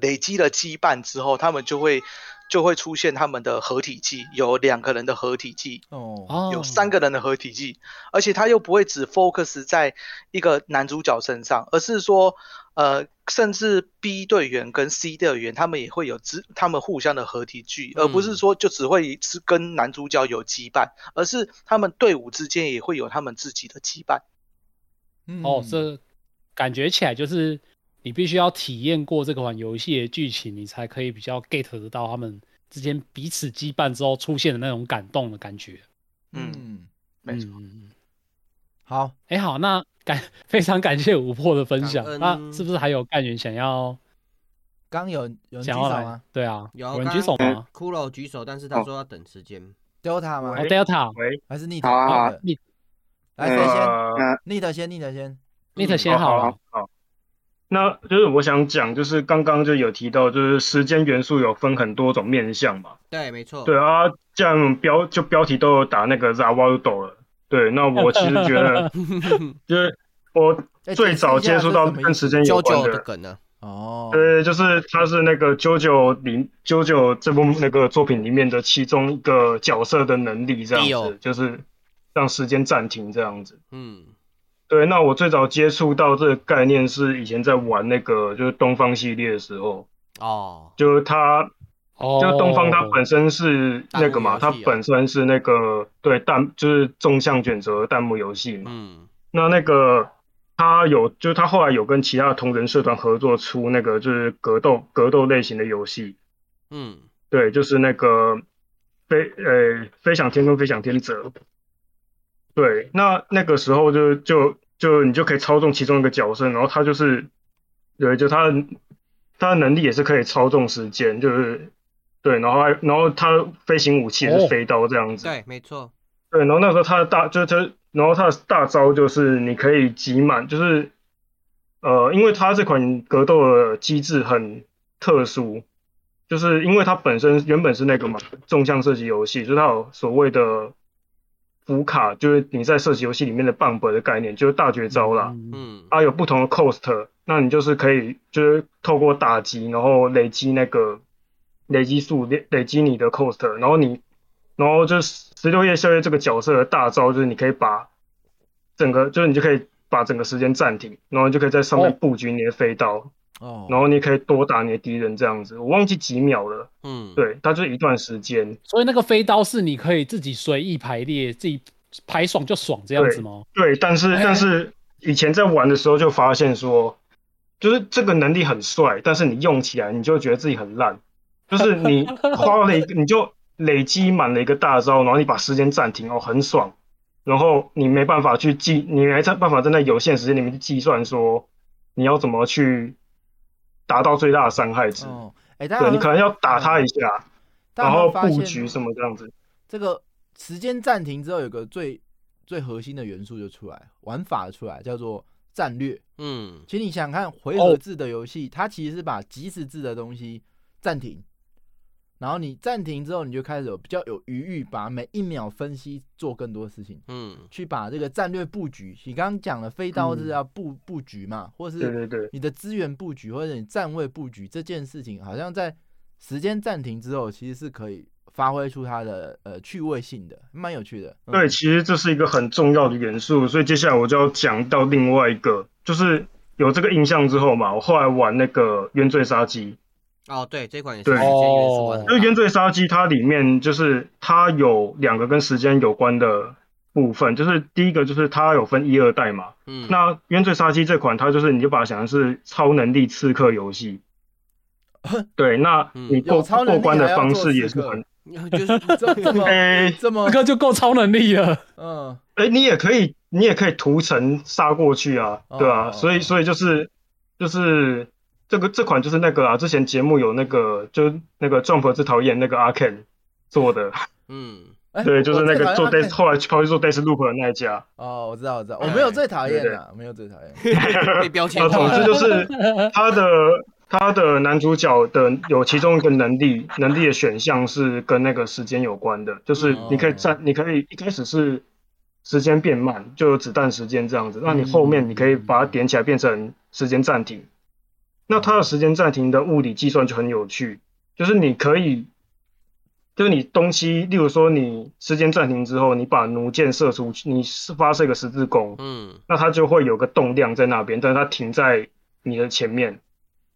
累积了羁绊之后，他们就会就会出现他们的合体技，有两个人的合体技，哦，哦有三个人的合体技，而且他又不会只 focus 在一个男主角身上，而是说，呃，甚至 B 队员跟 C 队员他们也会有之他们互相的合体技，而不是说就只会是跟男主角有羁绊，而是他们队伍之间也会有他们自己的羁绊。哦，嗯这感觉起来就是你必须要体验过这款游戏的剧情，你才可以比较 get 得到他们之间彼此羁绊之后出现的那种感动的感觉。嗯，嗯，没错。嗯好，哎、好，那感 *laughs* 非常感谢五破的分享。那是不是还有干员想要刚有有人举想要来手吗？对啊，有人举手吗？骷髅举手，但是他说要等时间。Delta 吗哦？，Delta，喂，还是 Nit？好啊好啊的你来谁先呃？Nit 先，Nit 先。Nit 先好了。好，那就是我想讲，就是刚刚就有提到，就是时间元素有分很多种面向嘛。对，没错。对啊，这样标就标题都有打那个 Zawaldo 了。对，那我其实觉得，*laughs* 就是我哎最早接触到跟时间有关的，的梗呢？哦，对，就是他是那个九九里九九这部那个作品里面的其中一个角色的能力，这样子，就是让时间暂停这样子。嗯，对，那我最早接触到这个概念是以前在玩那个就是东方系列的时候，哦，就是它哦，就是东方它本身是那个嘛，它本身是那个对弹就是纵向卷轴的弹幕游戏嘛。嗯，那那个它有就是他后来有跟其他的同人社团合作出那个就是格斗格斗类型的游戏，嗯，对，就是那个飞呃飞翔天跟飞翔天者。对，那那个时候就就就你就可以操纵其中一个角色，然后他就是，对，就他的他的能力也是可以操纵时间，就是对，然后还然后他飞行武器也哦是飞刀这样子。对，没错。对，然后那时候他的大就是他，然后他的大招就是你可以集满，就是呃，因为他这款格斗的机制很特殊，就是因为它本身原本是那个嘛纵向射击游戏，就是它有所谓的符卡，就是你在射击游戏里面的 bump 的概念，就是大绝招啦。嗯嗯，它有不同的 cost，那你就是可以就是透过打击，然后累积那个累积数，累累积你的 cost，然后你，然后就是十六夜宵夜这个角色的大招，就是你可以把整个，就是你就可以把整个时间暂停，然后你就可以在上面哦布局你的飞刀。哦，然后你可以多打你的敌人这样子。我忘记几秒了，嗯，对，它就是一段时间。所以那个飞刀是你可以自己随意排列，自己排爽就爽这样子吗？对，但是但是以前在玩的时候就发现说，就是这个能力很帅，但是你用起来你就觉得自己很烂，就是你花了一个 *laughs* 你就累积满了一个大招，然后你把时间暂停哦，很爽，然后你没办法去计，你没办法在那有限时间里面去计算说你要怎么去达到最大的伤害值，哦，哎，大家有没有对你可能要打他一下，然后布局什么这样子。这个时间暂停之后，有个最最核心的元素就出来，玩法出来，叫做战略。嗯，其实你想想看，回哦合制的游戏，它其实是把即时制的东西暂停，然后你暂停之后，你就开始有比较有余裕，把每一秒分析做更多事情，嗯，去把这个战略布局。你刚刚讲了飞刀是要布、布局嘛，或是对对对，你的资源布局或者你站位布局这件事情，好像在时间暂停之后，其实是可以发挥出它的呃趣味性的，蛮有趣的。嗯对，其实这是一个很重要的元素，所以接下来我就要讲到另外一个，就是有这个印象之后嘛，我后来玩那个冤罪杀机，哦，对，这款也是对。时间元素很哦。大因为冤罪杀机它里面就是它有两个跟时间有关的部分，就是第一个就是它有分一二代嘛，嗯，那冤罪杀机这款它就是你就把它想成是超能力刺客游戏。*laughs* 对，那嗯。你过过关的方式也是很，*laughs* 就是这这么 *laughs* 哎。这么这个就够超能力了。嗯。哎，你也可以，你也可以屠城杀过去啊，对啊，哦所以所以就是就是这个这款就是那个啊，之前节目有那个就是那个 Jump 最讨厌那个阿 Ken 做的，*laughs* 嗯，哎对，就是那个做 Days 后来跑去做 Days Loop 的那一家。哦，我知道我知道，我没有最讨厌的，没有最讨厌。*laughs* 被标签啊，总之就是他的他的男主角的有其中一个能力，能力的选项是跟那个时间有关的，就是你可以站，你可以一开始是时间变慢，就有子弹时间这样子，那你后面你可以把它点起来变成时间暂停。那它的时间暂停的物理计算就很有趣，就是你可以。就是你东西，例如说你时间暂停之后，你把弩箭射出去，你是发射一个十字弓，嗯那它就会有个动量在那边，但是它停在你的前面。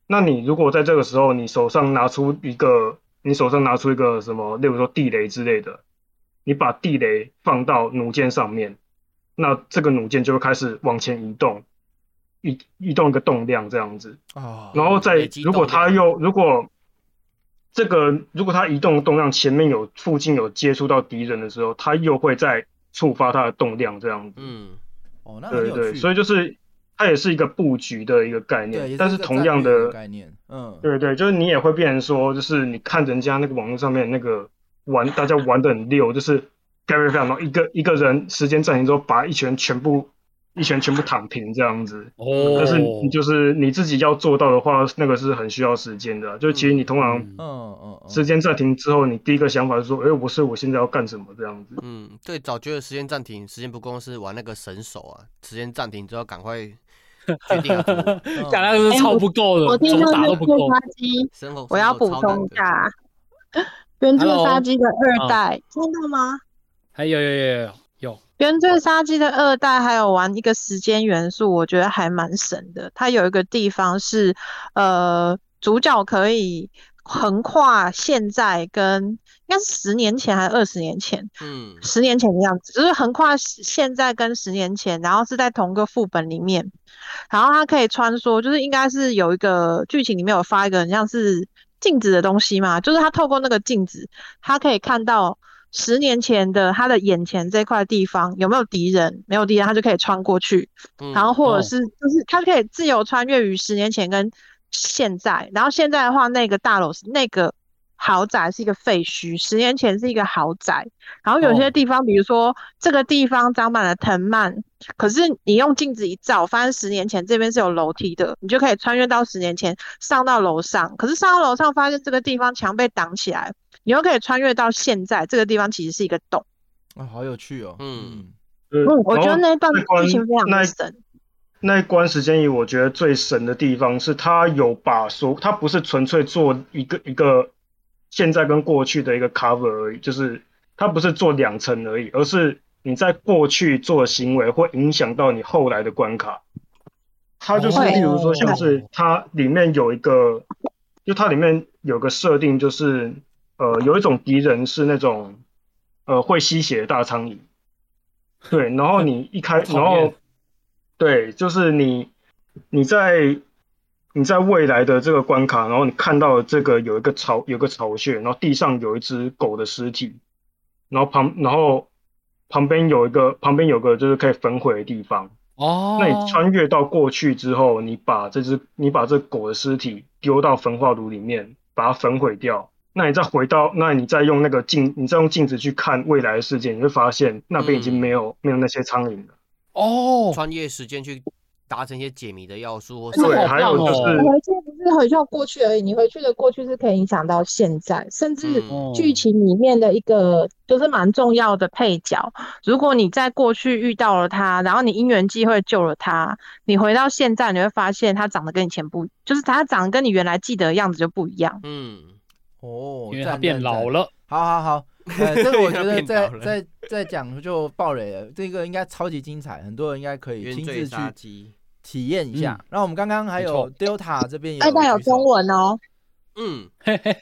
那你如果在这个时候，你手上拿出一个，你手上拿出一个什么，例如说地雷之类的，你把地雷放到弩箭上面，那这个弩箭就会开始往前移动，移移动一个动量这样子。哦，然后再如果动量它又如果这个如果它移动的动量前面有附近有接触到敌人的时候，它又会再触发它的动量这样子。嗯哦，那很对对，所以就是它也是一个布局的一个概念，但是同样的，概念，嗯，对对，就是你也会变成说，就是你看人家那个网络上面那个玩，大家玩的很溜，就是非常非常，然后一个一个人时间暂停之后，把一拳全部一拳全部躺平这样子。哦，但是你就是你自己要做到的话，那个是很需要时间的啊。就其实你通常嗯嗯时间暂停之后，你第一个想法是说，哎，我是我现在要干什么这样子。嗯，对，早觉得时间暂停，时间不够是玩那个神手啊，时间暂停之后赶快 *laughs* 讲那个是超不够的，我听怎么说那个打都不够。杀机，生活，我要补充一下，原罪 Hello 杀机的二代，听到吗？还有有有有有，原罪杀机的二代还有玩一个时间元素，我觉得还蛮神的。它有一个地方是，呃，主角可以横跨现在跟应该是十年前还是二十年前，嗯十年前的样子，就是横跨时现在跟十年前，然后是在同个副本里面，然后它可以穿梭，就是应该是有一个剧情里面有发一个很像是镜子的东西嘛，就是它透过那个镜子，它可以看到十年前的他的眼前这块地方有没有敌人，没有敌人他就可以穿过去，嗯，然后或哦者是就是他可以自由穿越于十年前跟现在，然后现在的话，那个大楼是那个豪宅是一个废墟，十年前是一个豪宅，然后有些哦地方，比如说这个地方长满了藤蔓，可是你用镜子一照，发现十年前这边是有楼梯的，你就可以穿越到十年前上到楼上，可是上到楼上发现这个地方墙被挡起来，你又可以穿越到现在这个地方其实是一个洞。啊，好有趣哦，嗯嗯嗯，我觉得那一段剧情非常神。那一关时间里，我觉得最神的地方是它有把所，它不是纯粹做一个一个现在跟过去的一个 cover 而已，就是它不是做两层而已，而是你在过去做的行为会影响到你后来的关卡。它就是会例如说像是它里面有一个，就它里面有个设定就是呃有一种敌人是那种呃会吸血的大苍蝇，对，然后你一开，*laughs* 然后对，就是你你在你在未来的这个关卡，然后你看到这个有一个巢有个巢穴，然后地上有一只狗的尸体，然后旁然后旁边有一个旁边有个就是可以焚毁的地方。哦，那你穿越到过去之后，你把这只你把这狗的尸体丢到焚化炉里面，把它焚毁掉。那你再回到，那你再用那个镜，你再用镜子去看未来的世界，你会发现那边已经没有、没有那些苍蝇了。哦，穿越时间去达成一些解谜的要素，或对，还有就是回去不是回去到过去而已，你回去的过去是可以影响到现在，甚至嗯剧情里面的一个就是蛮重要的配角。如果你在过去遇到了他，然后你因缘际会救了他，你回到现在，你会发现他长得跟以前不，就是他长得跟你原来记得的样子就不一样。嗯，哦，因为他变老了。好好好，*laughs* 呃，这个我觉得变再再再讲就爆雷了，这个应该超级精彩，很多人应该可以亲自去体验一下嗯。那我们刚刚还有 Delta 这边也有举手。中文哦，嗯，嘿 *laughs* 嘿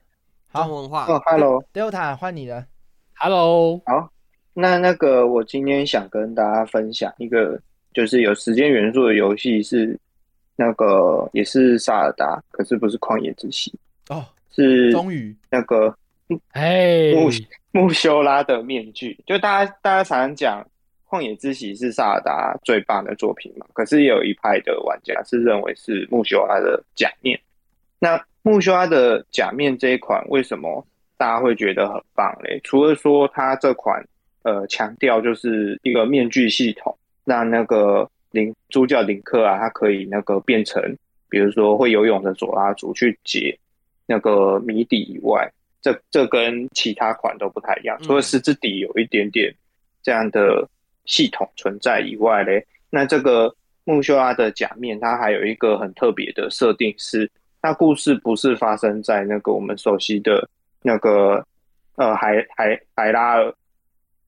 好。中文化，哦，Hello，，Delta 换你了。，Hello，好那那个我今天想跟大家分享一个，就是有时间元素的游戏是那个也是萨尔达，可是不是旷野之息，哦，是终于那个哎，木木修拉的面具。就大家大家常常讲旷野之息是萨尔达最棒的作品嘛，可是也有一派的玩家是认为是木修拉的假面。那木修拉的假面这一款为什么大家会觉得很棒嘞？除了说它这款呃强调就是一个面具系统，让那个林主角林克啊，他可以那个变成比如说会游泳的佐拉族去解那个谜底以外，这这跟其他款都不太一样。除了嗯十字底有一点点这样的系统存在以外嘞，那这个木修拉的假面，它还有一个很特别的设定是，它故事不是发生在那个我们熟悉的那个呃海海海拉尔，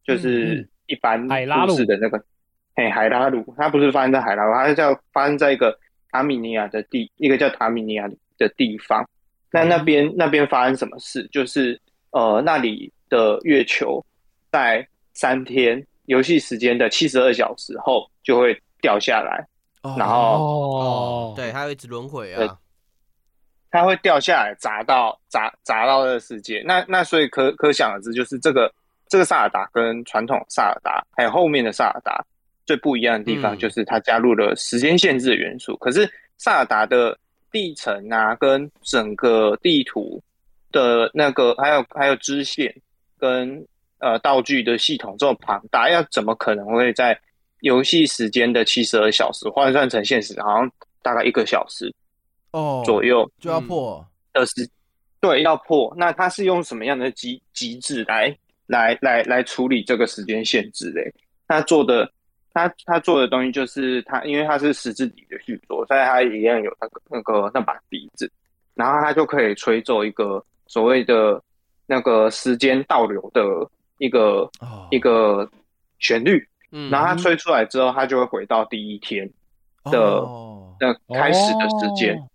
就嗯是嗯一般海拉鲁故事的那个，嘿海拉鲁，它不是发生在海拉鲁，它是叫发生在一个塔米尼亚的地，一个叫塔米尼亚的地方。那那边那边发生什么事？就是呃，那里的月球在三天游戏时间的七十二小时后就会掉下来，哦然后哦，对，还有一直轮回啊，它会掉下来砸到砸砸到这个世界。那那所以可可想而知，就是这个这个萨尔达跟传统萨尔达还有后面的萨尔达最不一样的地方，嗯就是它加入了时间限制的元素。可是萨尔达的地层啊，跟整个地图的那个还有还有支线跟呃道具的系统这么庞大，要怎么可能会在游戏时间的七十二小时换算成现实，好像大概一个小时哦左右就要嗯破的时，对，要破。那它是用什么样的机机制来来来来处理这个时间限制嘞？他做的，他他做的东西就是他，因为他是十字底的续作，所以他一样有那个那个那把笛子，然后他就可以吹奏一个所谓的那个时间倒流的一个哦一个旋律，嗯，然后他吹出来之后，他就会回到第一天的哦那开始的时间。哦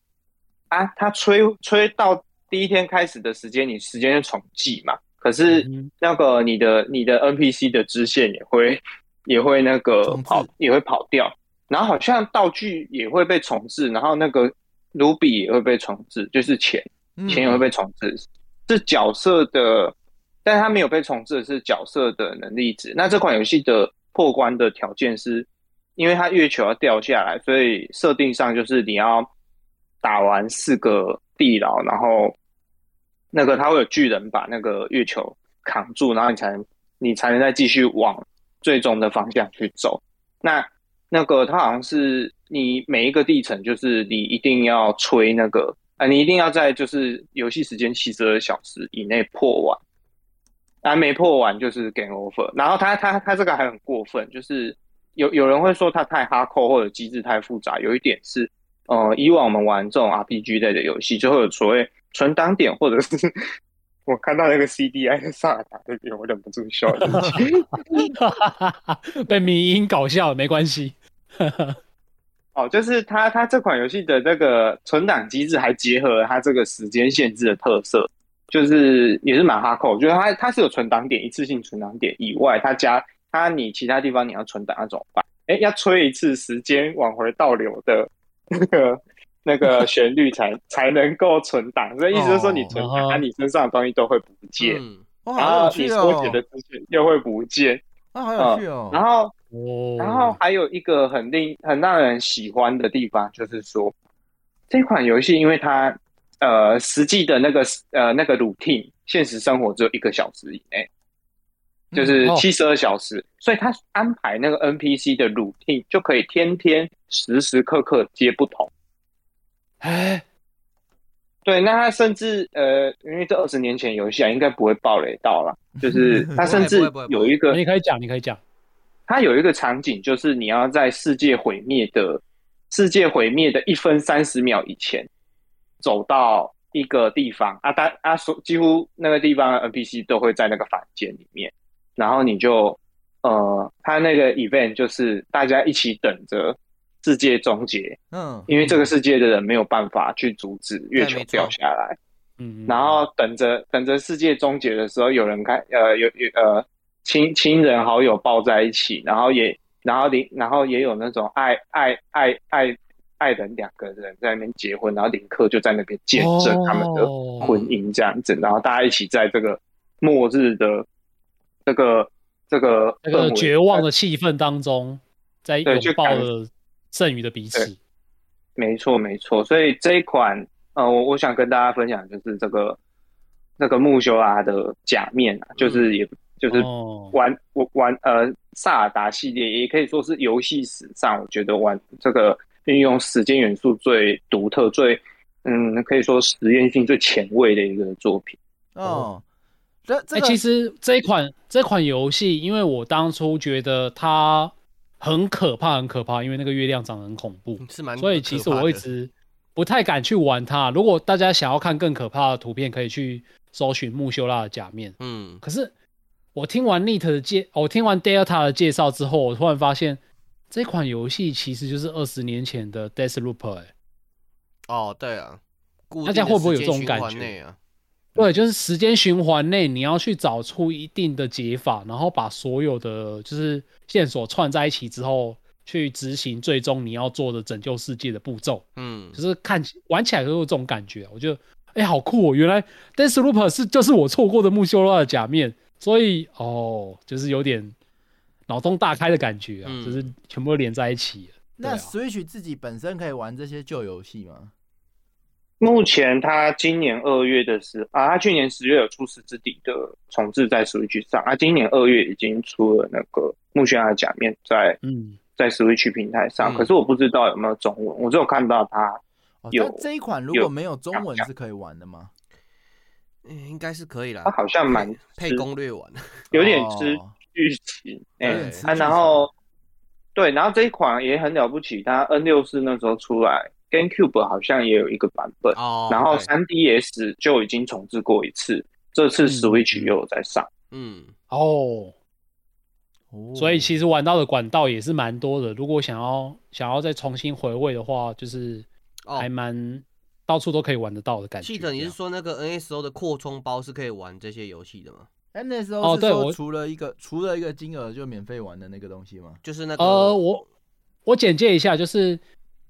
啊，他吹吹到第一天开始的时间，你时间重计嘛。可是嗯那个你的你的 NPC 的支线也会也会那个跑也会跑掉，然后好像道具也会被重置，然后那个卢比也会被重置，就是钱嗯。钱也会被重置，是角色的，但他没有被重置的是角色的能力值。那这款游戏的破关的条件是，因为它月球要掉下来，所以设定上就是你要打完四个地牢，然后那个它会有巨人把那个月球扛住，然后你才能你才能再继续往最终的方向去走。那那个它好像是你每一个地层，就是你一定要吹那个啊，你一定要在就是游戏时间七十二小时以内破完，啊没破完就是 game over。然后它它它这个还很过分，就是有有人会说它太哈扣或者机制太复杂，有一点是呃以往我们玩这种 RPG 类的游戏，就会有所谓存档点或者是。我看到那个 CDI 的萨尔达那边，我忍不住笑了。*laughs* 被迷音搞笑没关系。哦，就是它它这款游戏的那个存档机制还结合了它这个时间限制的特色，就是也是蛮哈扣，就是它它是有存档点，一次性存档点以外，它加它你其他地方你要存档要怎么办？哎，要吹一次时间往回倒流的那个 *laughs* 那个旋律才才能够存档，所以意思就是说你存档，你身上的东西都会不见，然后你趣哦缩写，的资讯又会不见，啊，好有趣哦。然后哦，然后还有一个很令很让人喜欢的地方，就是说这款游戏，因为它呃实际的那个呃那个 routine，现实生活只有一个小时以内，就是哦。七十二小时，所以他安排那个 NPC 的 routine 就可以天天时时刻刻接不同。哎，对，那他甚至呃，因为这二十年前游戏啊，应该不会暴雷到了，*laughs* 就是他甚至有一个你可以讲，你可以讲，他有一个场景，就是你要在世界毁灭的世界毁灭的一分三十秒以前，走到一个地方啊，大啊所几乎那个地方的 NPC 都会在那个房间里面，然后你就呃，他那个 event 就是大家一起等着世界终结，嗯，因为这个世界的人没有办法去阻止月球掉下来。嗯，然后等着等着世界终结的时候，有人开呃有有呃亲亲人好友抱在一起，然后也然后林然后也有那种爱爱爱爱爱人两个人在那边结婚，然后林克就在那边见证他们的哦婚姻这样子，然后大家一起在这个末日的这个这个那个绝望的气氛当中，在拥抱了剩余的彼此。没错，没错。所以这一款，呃，我我想跟大家分享就是这个那个木修拉的假面啊，就是也就是哦玩玩玩呃萨尔达系列，也可以说是游戏史上我觉得玩这个运用时间元素最独特、最嗯可以说实验性最前卫的一个作品。哦，这这其实这一款这款游戏，因为我当初觉得它很可怕，很可怕，因为那个月亮长得很恐怖，是蛮所以其实我一直不太敢去玩它。如果大家想要看更可怕的图片，可以去搜寻木修拉的假面。嗯，可是我听完 Neat 的介，我听完 Delta 的介绍之后，我突然发现这款游戏其实就是二十年前的 Deathloop 哎、哦，对啊，固大家会不会有这种感觉啊？对，就是时间循环内，你要去找出一定的解法，然后把所有的就是线索串在一起之后，去执行最终你要做的拯救世界的步骤。嗯就，是看起玩起来都有这种感觉，我觉得哎、好酷哦！原来 Deathloop 是就是我错过的木修拉的假面，所以哦，就是有点脑洞大开的感觉啊，嗯就是全部都连在一起。那 Switch 自己本身可以玩这些旧游戏吗？目前他今年二月的时啊，他去年十月有出《十之底》的重置在 Switch 上，啊，今年二月已经出了那个木须的假面在嗯，在 Switch 平台上，嗯。可是我不知道有没有中文，我只有看到它哦，有但这一款如有果没有中文是可以玩的吗？嗯应该是可以啦。它。好像蛮配攻略玩，有点吃哦剧情，哎、啊，然后对，然后这一款也很了不起，它 N 六四那时候出来，GameCube 好像也有一个版本，哦，然后对 3DS 就已经重置过一次，这次嗯 Switch 又有在上。嗯，哦，哦所以其实玩到的管道也是蛮多的。如果想要想要再重新回味的话，就是哦还蛮、到处都可以玩得到的感觉。记得你是说那个 NSO 的扩充包是可以玩这些游戏的吗？NSO 是说哦对我除了一个除了一个金额就免费玩的那个东西吗？就是那个呃，我我简介一下，就是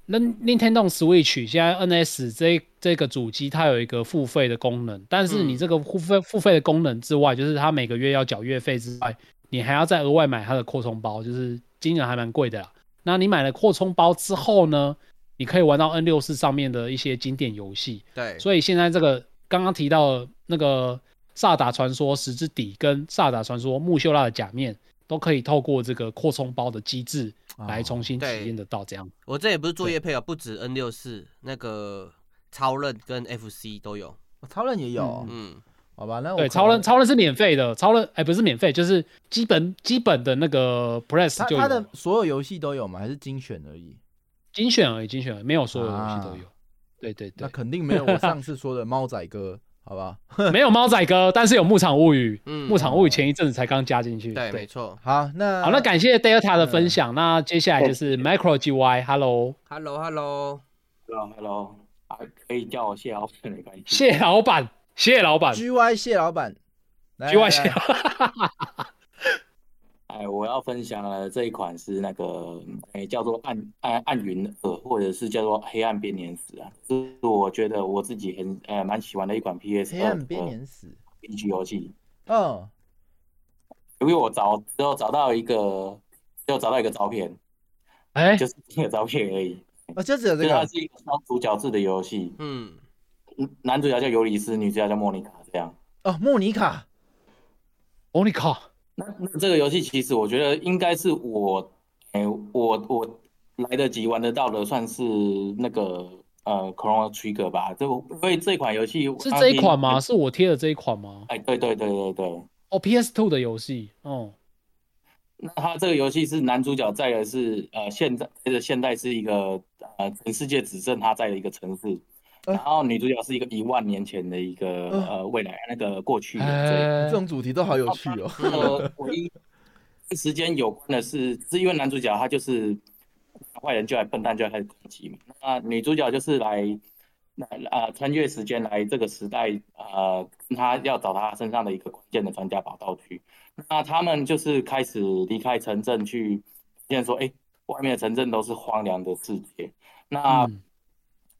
那 Nintendo Switch 现在 NS 这这个主机它有一个付费的功能，但是你嗯这个付费付费的功能之外，就是它每个月要缴月费之外，你还要再额外买它的扩充包，就是金额还蛮贵的啦。那你买了扩充包之后呢，你可以玩到 N 六四上面的一些经典游戏，对，所以现在这个刚刚提到那个《萨达传说：十之底》跟《萨达传说：木秀拉的假面》，都可以透过这个扩充包的机制来哦重新体对验得到。这样，我这也不是作业配啊，不止 N 六四，那个超任跟 FC 都有。哦超人也有哦，嗯，好吧？那我对，超人超人是免费的，超人哎不是免费，就是基本基本的那个 Press 他他的就有了所有游戏都有吗？还是精选而已？精选而已，精选而已没有所有游戏都有。啊对对对，那肯定没有我上次说的猫仔哥好吧？*laughs* 没有猫仔哥，但是有牧场物语。嗯牧场物语前一阵子才刚加进去。对，没错。好，那好，那感谢 Delta 的分享。那接下来就是 Micro GY，Hello，Hello，Hello，Hello Hello，啊，可以叫我谢老板没关系。谢老板，谢老板 GY 谢老板，GY 谢要分享的这一款是那个，哎，叫做暗暗暗云二，或者是叫做黑暗编年史啊，是我觉得我自己很呃蛮喜欢的一款 PS 二黑暗编年史，RPG 游戏。嗯，因为我找之后找到一个，就找到一个照片，哎，就是一个照片而已。哦，就只有这个，是它是一个双主角制的游戏，嗯，男主角叫尤里斯，女主角叫莫妮卡，这样。哦，莫妮卡，莫妮卡，那那这个游戏其实我觉得应该是我，哎、我我来得及玩得到的，算是那个呃 Chrono Trigger 吧。这因为这款游戏是这一款吗？是我贴的这一款吗？哎，对对对对对。哦，PS Two 的游戏，哦，那它这个游戏是男主角在的是呃现在的现代是一个呃全世界只剩他在的一个城市，呃然后女主角是一个一万年前的一个呃呃未来那个过去的这种主题都好有趣哦。呃，唯一跟时间有关的是，是因为男主角他就是坏人就来笨蛋就来开始攻击嘛，那女主角就是来来啊、穿越时间来这个时代呃他要找他身上的一个关键的专家宝道具。那他们就是开始离开城镇去，现在说，哎，外面的城镇都是荒凉的世界，那。嗯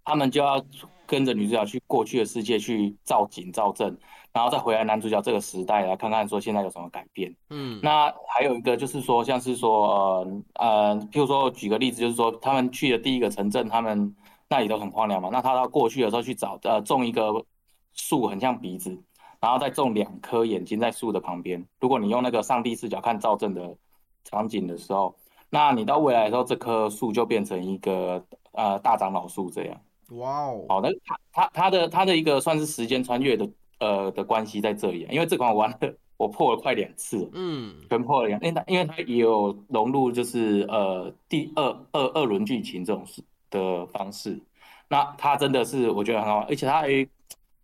他们就要跟着女主角去过去的世界去造景造镇，然后再回来男主角这个时代来看看说现在有什么改变。嗯，那还有一个就是说，像是说呃呃，譬如说举个例子，就是说他们去的第一个城镇，他们那里都很荒凉嘛，那他到过去的时候去找呃种一个树，很像鼻子，然后再种两颗眼睛在树的旁边。如果你用那个上帝视角看造镇的场景的时候，那你到未来的时候，这棵树就变成一个呃大长老树这样。哇哦，好，那它它它的他的一个算是时间穿越的呃的关系在这里啊，因为这款我玩了，我破了快两次，嗯，全破了两，因为它因为它也有融入就是呃第二二二轮剧情这种事的方式，那它真的是我觉得很好玩，而且它还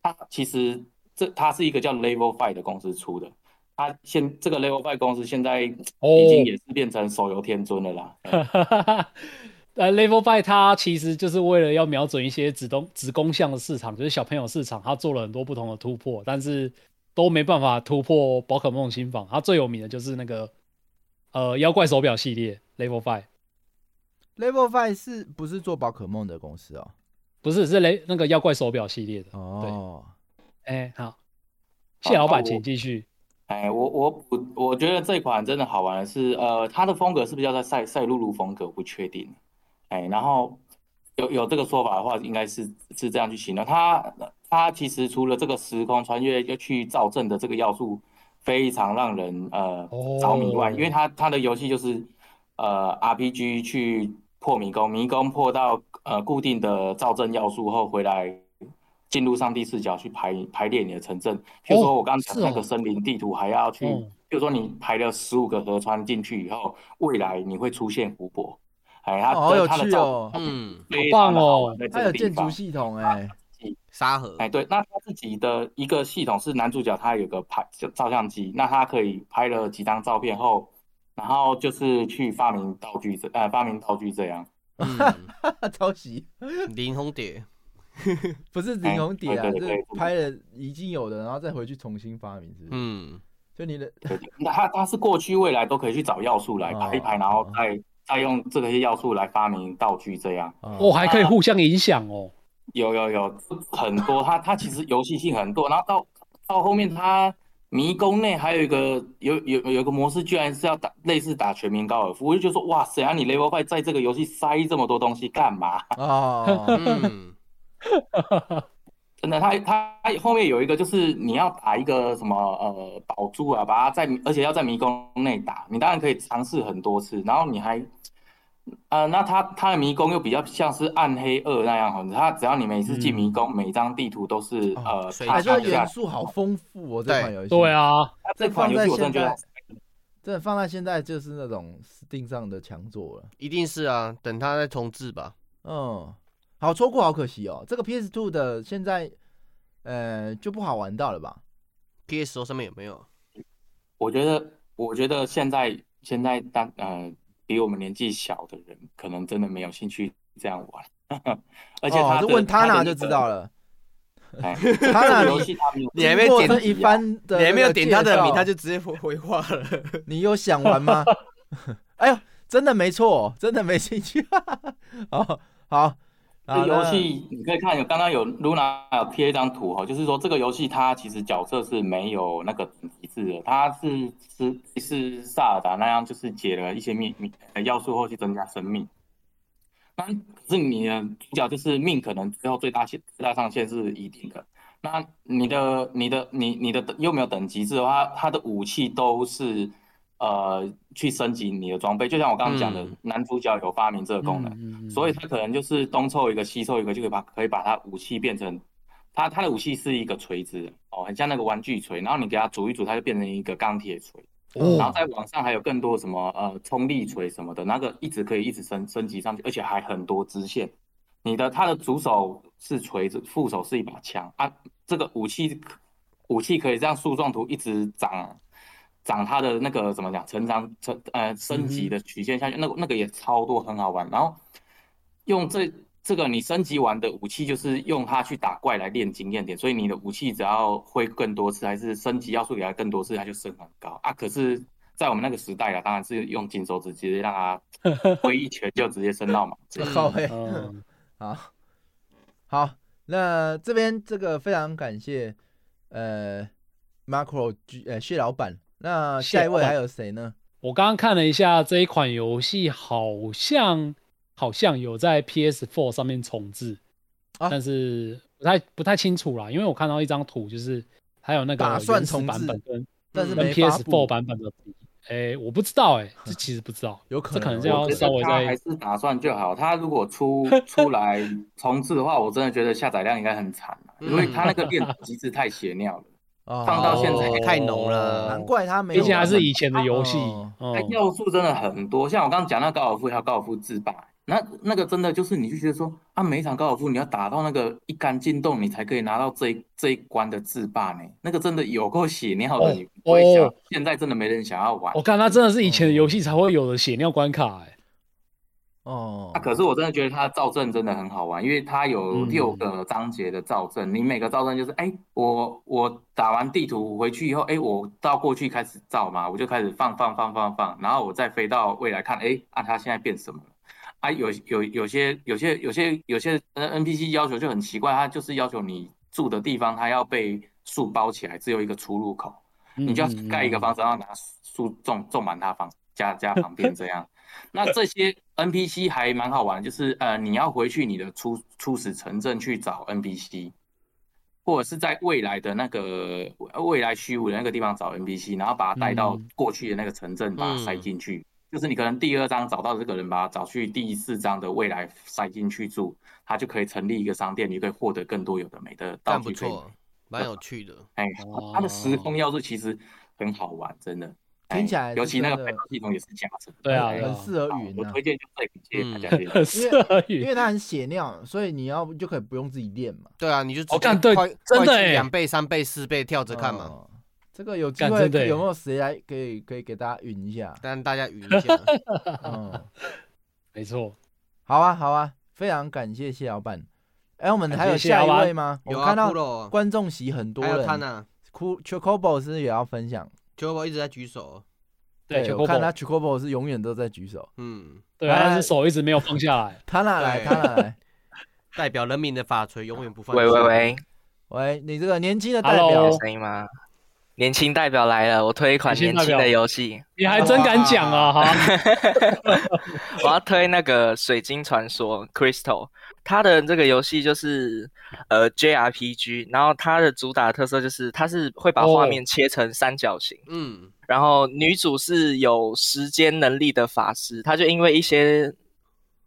它其实这它是一个叫 Level Five 的公司出的，他现这个 Level Five 公司现在已哦经也是变成手游天尊了啦，哎 *laughs* 呃，Level Five 它其实就是为了要瞄准一些子东子宫向的市场，就是小朋友市场，它做了很多不同的突破，但是都没办法突破宝可梦新房。它最有名的就是那个呃妖怪手表系列 Level Five，Level Five 是不是做宝可梦的公司哦？不是是雷那个妖怪手表系列的。哦，哎、好，谢老板，请继续。哎，我我我我觉得这款真的好玩的是，呃，它的风格是不是叫做赛赛璐璐风格？我不确定。哎，然后有有这个说法的话，应该是是这样去形容它。它其实除了这个时空穿越要去造镇的这个要素，非常让人呃着迷外，哦因为它它的游戏就是呃 RPG 去破迷宫，迷宫破到呃固定的造镇要素后回来。进入上帝视角去排排列你的城镇，比如说我刚刚讲那个森林地图，还要去，哦比如说你排了十五个河川进去以后，未来你会出现湖泊，哎，它哦好有趣哦。嗯，非好棒哦。玩在这它有建筑。系统哎，沙盒，哎，对，那他自己的一个系统是男主角他有个拍就照相机，那他可以拍了几张照片后，然后就是去发明道具这呃发明道具这样。嗯，*laughs* 抄袭。林红蝶，*laughs* 不是林红蝶啊，是对拍了已经有的，然后再回去重新发明，是不是？嗯，就你的对，那他他是过去未来都可以去找要素来哦排一拍，然后再再用这些要素来发明道具这样。哦，还可以互相影响哦。有有有很多，它它其实游戏性很多，然后到到后面它迷宫内还有一个有有有个模式，居然是要打类似打全民高尔夫，我就觉得说哇塞，啊你 Level Five 在这个游戏塞这么多东西干嘛？*laughs* 哦，嗯，*laughs* 真的，它它后面有一个就是你要打一个什么呃宝珠啊，把它在而且要在迷宫内打，你当然可以尝试很多次，然后你还呃，那它它的迷宫又比较像是暗黑二那样哈，它只要你每次进迷宫，每张地图都是呃水哎，踏下这元素好丰富哦，这款游戏。对，啊，这款游戏我真的觉得真的放在现在就是那种 Steam 上的强作了。一定是啊，等它再重置吧。嗯，好，错过好可惜哦。这个 PS Two 的现在，呃，就不好玩到了吧？PS 上面有没有？我觉得，我觉得现在现在大呃比我们年纪小的人，可能真的没有兴趣这样玩，*laughs* 而且哦他哦问他哪就知道了。*laughs* 哎，他哪游戏他你还没点一般的，你还没有点他的名，他就就直接回回话了。你有想玩吗？*laughs* 哎呦，真的没错，真的没兴趣。哦，好，这游戏你可以看有刚刚有 Luna 有贴一张图哈，就是说这个游戏它其实角色是没有那个等级制的，它是是是萨尔达那样，就是解了一些命命呃要素后去增加生命。那可是你的主角就是命可能最后最大限最大上限是一定的，那你的你的你你的又没有等级制的话，它的武器都是呃去升级你的装备，就像我刚刚讲的，嗯男主角有发明这个功能。嗯所以他可能就是东凑一个西凑一个，就可以把可以把他武器变成，他他的武器是一个锤子哦，很像那个玩具锤，然后你给他煮一煮，它就变成一个钢铁锤，然后在网上还有更多什么呃冲力锤什么的，那个一直可以一直升升级上去，而且还很多支线。你的他的主手是锤子，副手是一把枪啊，这个武器武器可以这样树状图一直长。长它的那个怎么讲，成长成呃升级的曲线下去，那个那个也超多，很好玩。然后用这这个你升级完的武器，就是用它去打怪来练经验点，所以你的武器只要挥更多次，还是升级要素给它更多次，它就升很高啊。可是，在我们那个时代啊，当然是用金手指直接让它 *laughs* 挥一拳就直接升到满。*laughs* 靠背，嗯 *laughs* 好，好，那这边这个非常感谢，呃，Macro G 呃谢老板。那下一位还有谁呢？我刚刚看了一下这一款游戏，好像好像有在 PS4 上面重置，啊但是不太不太清楚啦，因为我看到一张图，就是还有那个打算原始重版本跟但是跟没发布 PS4 版本的比，哎，我不知道哎，这其实不知道，*laughs* 有可这可能能是要我觉稍微得他还是打算就好。他如果出出来重置的话，我真的觉得下载量应该很惨啊因为他那个练等机制太邪尿了。哦。放到现在太浓了。难怪他没有而且还是以前的游戏哦，它哦，要素真的很多，像我刚刚讲那高尔夫，还有高尔夫制霸，那那个真的就是你就觉得说啊，每一场高尔夫你要打到那个一杆进洞，你才可以拿到这一这一关的制霸呢，那个真的有够血尿的，哦你不会想哦，现在真的没人想要玩。我。看他真的是以前的游戏才会有的血尿关卡，哎，哦啊，可是我真的觉得它的造证真的很好玩，因为它有嗯六个章节的造证，你每个造证就是，哎，我我打完地图回去以后，哎，我到过去开始造嘛，我就开始放放放放放，然后我再飞到未来看，哎，啊，它现在变什么了？啊，有有有些有些有些有些呃 NPC 要求就很奇怪，它就是要求你住的地方它要被树包起来，只有一个出入口，你就要嗯盖一个房子，然后拿树种种满它房家家旁边这样。那这些 NPC 还蛮好玩，就是呃，你要回去你的初初始城镇去找 NPC，或者是在未来的那个未来虚无的那个地方找 NPC，然后把它带到嗯过去的那个城镇，把它塞进去。就是你可能第二章找到这个人，把他找去第四章的未来塞进去住，他就可以成立一个商店，你可以获得更多有的没的道具不错，蛮有趣的。*laughs* 哎，他的时空要素其实很好玩，真的。哎听起来尤其那个是真的配套系统也是假的。对啊，很适合云啊我推荐就这个，谢谢大家。谢谢很 *laughs* 适合因于为它很血尿，所以你要就可以不用自己练嘛。对啊，你就直接哦干对快真的欸快两倍、三倍、四倍跳着看嘛，哦这个有机会有没有谁来可以可以给大家云一下？但大家云一下。*laughs* 嗯，*laughs* 没错，好啊好啊，非常感谢谢老板。哎，我们还有下一位吗？有看到观众席很多还有人，他呢酷 Chocobo 是不是也要分享？，Joe 一直在举手。对我看他 Chocobo Chocobo 是永远都在举手。嗯，对啊，但是手一直没有放下来。*laughs* 他哪来？对他哪来？*laughs* 代表人民的法锤永远不放下。喂喂喂，喂，你这个年轻的代表 Hello 有声音吗？年轻代表来了，我推一款年轻代表年轻的游戏，你还真敢讲啊哈！*laughs* 我要推那个《水晶传说》Crystal，它的这个游戏就是呃 JRPG，然后它的主打特色就是它是会把画面切成三角形，嗯，然后女主是有时间能力的法师，她就因为一些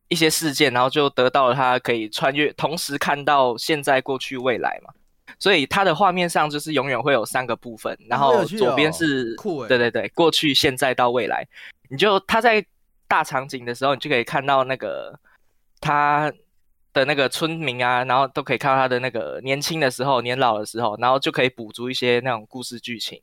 一些事件，然后就得到了她可以穿越，同时看到现在、过去、未来嘛。所以它的画面上就是永远会有三个部分，然后左边哦是、对对对，过去、现在到未来。你就他在大场景的时候，你就可以看到那个他的那个村民啊，然后都可以看到他的那个年轻的时候、年老的时候，然后就可以补足一些那种故事剧情，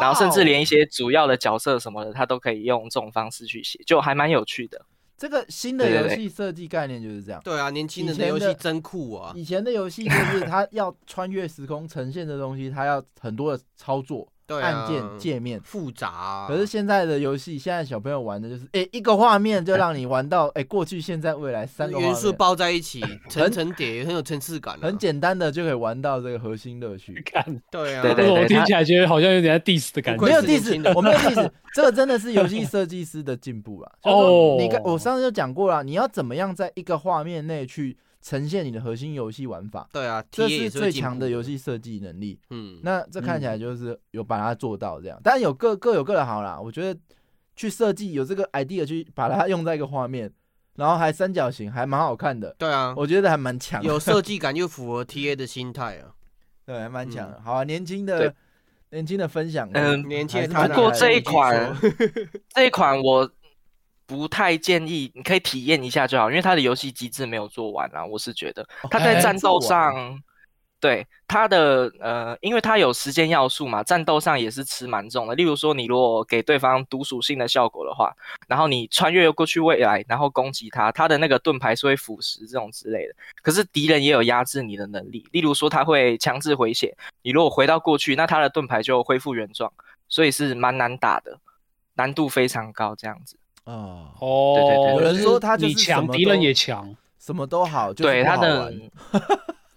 然后甚至连一些主要的角色什么的，他都可以用这种方式去写，就还蛮有趣的。这个新的游戏设计概念就是这样。对啊，年轻人的游戏真酷啊！以前的游戏就是他要穿越时空呈现的东西，他要很多的操作、对啊按键、界面。复杂啊。可是现在的游戏，现在小朋友玩的就是，哎、一个画面就让你玩到，哎、过去、现在、未来三个画元素包在一起，层层叠，很有层次感啊。很简单的就可以玩到这个核心乐趣。看，对啊，对对对，我听起来觉得好像有点在 diss 的感觉。没有是年 diss，我没有 diss，这个真的是游戏设计师的进步了。就是哦说你看，我上次就讲过了，你要怎么样在一个画面内去呈现你的核心游戏玩法，对啊，这 TA 是最强的游戏设计能力。嗯，那这看起来就是有把它做到这样，但有各各有各的好啦。我觉得去设计有这个 idea 去把它用在一个画面，然后还三角形，还蛮好看的。对啊，我觉得还蛮强，有设计感又符合 TA 的心态啊。*laughs* 对，还蛮强。好啊，年轻的年轻的分享，嗯。年轻不过这一款说。*laughs* 这一款我不太建议，你可以体验一下就好，因为它的游戏机制没有做完啊，我是觉得它在哎战斗上，对它的呃，因为它有时间要素嘛，战斗上也是吃蛮重的。例如说，你如果给对方毒属性的效果的话，然后你穿越过去未来，然后攻击他，他的那个盾牌是会腐蚀这种之类的。可是敌人也有压制你的能力，例如说他会强制回血，你如果回到过去，那他的盾牌就恢复原状，所以是蛮难打的，难度非常高这样子。哦，哦，对对对有人说他就是强，什么敌人也强。什么都好，就是对他的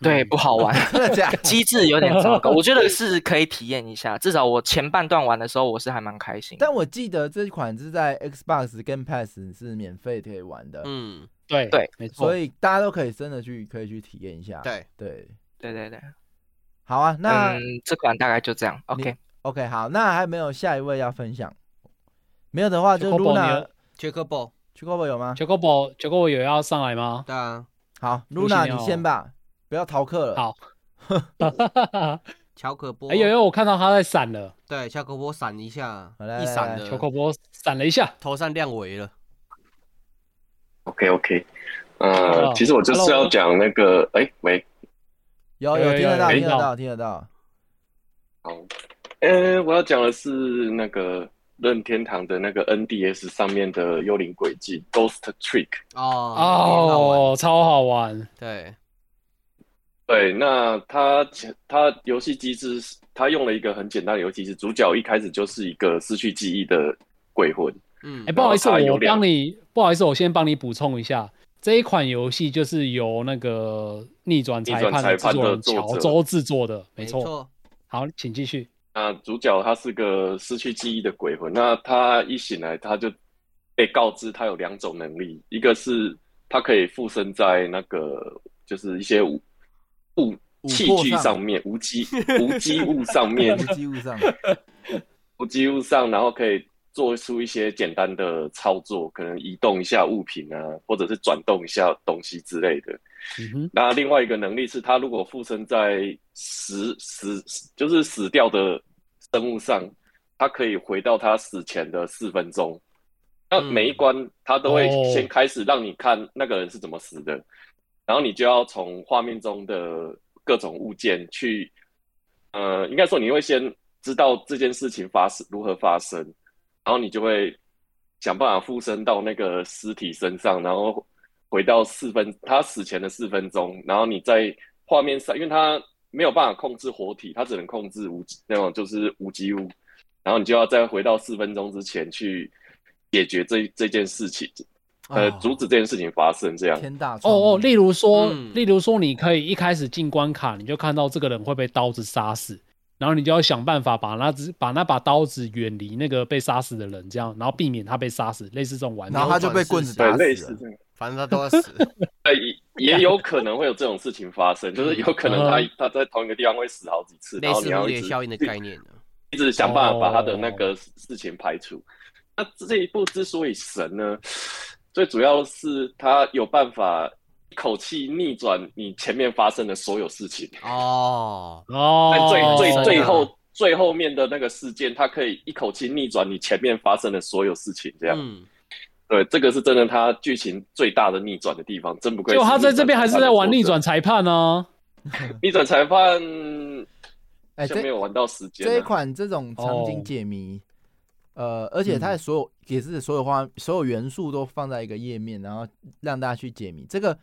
对不好玩？*laughs* *laughs* *laughs* 机制有点糟糕。我觉得是可以体验一下，至少我前半段玩的时候，我是还蛮开心。但我记得这款是在 Xbox Game Pass 是免费可以玩的，嗯，对对，没错。所以大家都可以真的去可以去体验一下。对，对，对对对，好啊，那、嗯，这款大概就这样。OK，OK 好，那还有没有下一位要分享？没有的话就 Chocobo，你切克宝，去 c o 有吗？球狗宝，球狗有要上来吗？对啊，好不，Luna 你先吧，不要逃课了。好，*laughs* 乔可波，哎呦呦，我看到他在闪了，对，乔可波闪一下，一闪的，球口波闪了一下。头上亮尾了。OK OK，呃其实我就是要讲那个，哎、喂，有有听得到，有听到听得到，听得到。好，呃，我要讲的是那个任天堂的那个 NDS 上面的幽灵轨迹 Ghost Trick。哦，哦，超好玩。对，对，那它前它游戏机制是，它用了一个很简单的游戏机制，主角一开始就是一个失去记忆的鬼魂。嗯哎，，不好意思，我帮你，不好意思，我先帮你补充一下，这一款游戏就是由那个逆转裁判的乔州制作的，没。错，好，请继续。那主角他是个失去记忆的鬼魂，那他一醒来，他就被告知他有两种能力，一个是他可以附身在那个就是一些物物器具上面，无机 *laughs* 无机物上面，*laughs* 无机物上，无机物上，然后可以做出一些简单的操作，可能移动一下物品啊，或者是转动一下东西之类的。那另外一个能力是，他如果附身在死死就是死掉的生物上，他可以回到他死前的四分钟。那每一关他都会先开始让你看那个人是怎么死的，然后你就要从画面中的各种物件去，呃，应该说你会先知道这件事情发生如何发生，然后你就会想办法附身到那个尸体身上，然后回到四分他死前的四分钟，然后你在画面上，因为他没有办法控制活体，他只能控制无那种就是无机物，然后你就要再回到四分钟之前去解决这这件事情，呃，哦阻止这件事情发生，这样。天大创哦哦，例如说，嗯例如说，你可以一开始进关卡，你就看到这个人会被刀子杀死，然后你就要想办法把那只把那把刀子远离那个被杀死的人，这样，然后避免他被杀死，类似这种玩法。然后他就被棍子打，死了。类似这样。反正他都要死。*laughs* 呃，也也有可能会有这种事情发生，就是有可能他嗯他在同一个地方会死好几次，类然后你似蝴要一直蝶效应的概念呢。一直想办法把他的那哦个事情排除。那这一步之所以神呢，最主要是他有办法一口气逆转你前面发生的所有事情，哦，哦在，最最最后最后面的那个事件，他可以一口气逆转你前面发生的所有事情，这样。嗯，对，这个是真的，他剧情最大的逆转的地方，真不愧。就他在这边还是在玩逆转裁裁判呢、判，*laughs* 逆转裁判，*laughs* 哎，没有玩到时间啊。这一款这种场景哦解谜，呃，而且它的所有、也是所有画所有元素都放在一个页面，然后让大家去解谜。这个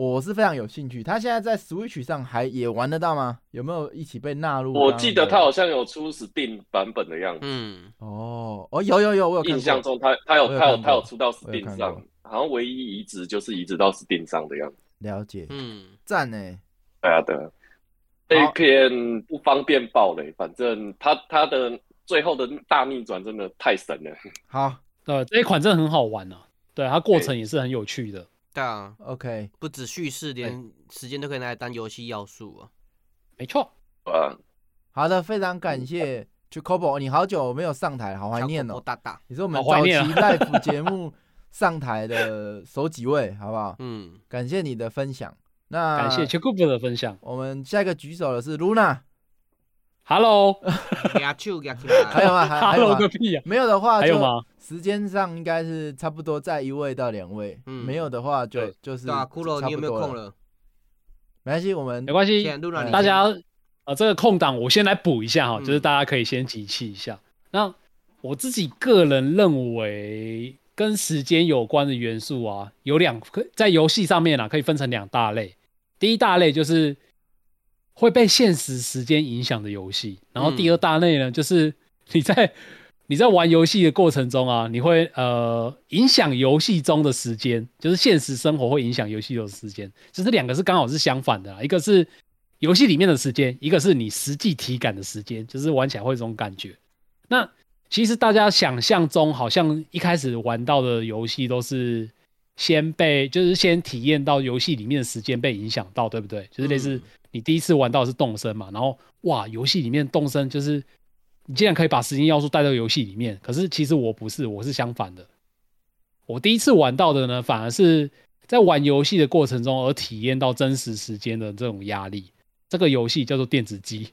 我是非常有兴趣。他现在在 Switch 上还也玩得到吗？有没有一起被纳入？我记得他好像有出 Steam 版本的样子。嗯，哦哦，有有有，我有印象中他他有他有他有出到 Steam 上，好像唯一移植就是移植到 Steam 上的样子。了解，嗯，赞呢。对啊，对啊，这一片不方便爆雷，反正他他的最后的大逆转真的太神了。好对，这一款真的很好玩啊。对，它过程也是很有趣的。对啊，，OK，不止叙事，连时间都可以拿来当游戏要素啊。没错，啊，好的，非常感谢 Jacobo，你好久没有上台，好怀念哦。大大，你是我们早期好怀念啊 live 节目上台的首几位，好不好？嗯，感谢你的分享。那感谢 c h e k u 的分享。我们下一个举手的是 Luna，Hello。*laughs* 还有吗？还还有 Hello 个？屁呀！没有的话，还有吗？？时间上应该是差不多在一位到两位，嗯没有的话就就是对啊，骷髅，你有没有空？了？没关系，我们没关系，大家呃这个空档我先来补一下哈，嗯就是大家可以先集气一下。那我自己个人认为跟时间有关的元素啊，有两在游戏上面啊可以分成两大类。第一大类就是会被现实时间影响的游戏，然后第二大类呢，就是 *laughs* 你在你在玩游戏的过程中啊，你会呃影响游戏中的时间，就是现实生活会影响游戏中的时间，就是两个是刚好是相反的啦，一个是游戏里面的时间，一个是你实际体感的时间，就是玩起来会有这种感觉。那其实大家想象中好像一开始玩到的游戏都是先被，就是先体验到游戏里面的时间被影响到，对不对？就是类似你第一次玩到的是动身嘛，然后哇，游戏里面动身就是你竟然可以把时间要素带到游戏里面，可是其实我不是，我是相反的。我第一次玩到的呢，反而是在玩游戏的过程中而体验到真实时间的这种压力。这个游戏叫做电子鸡，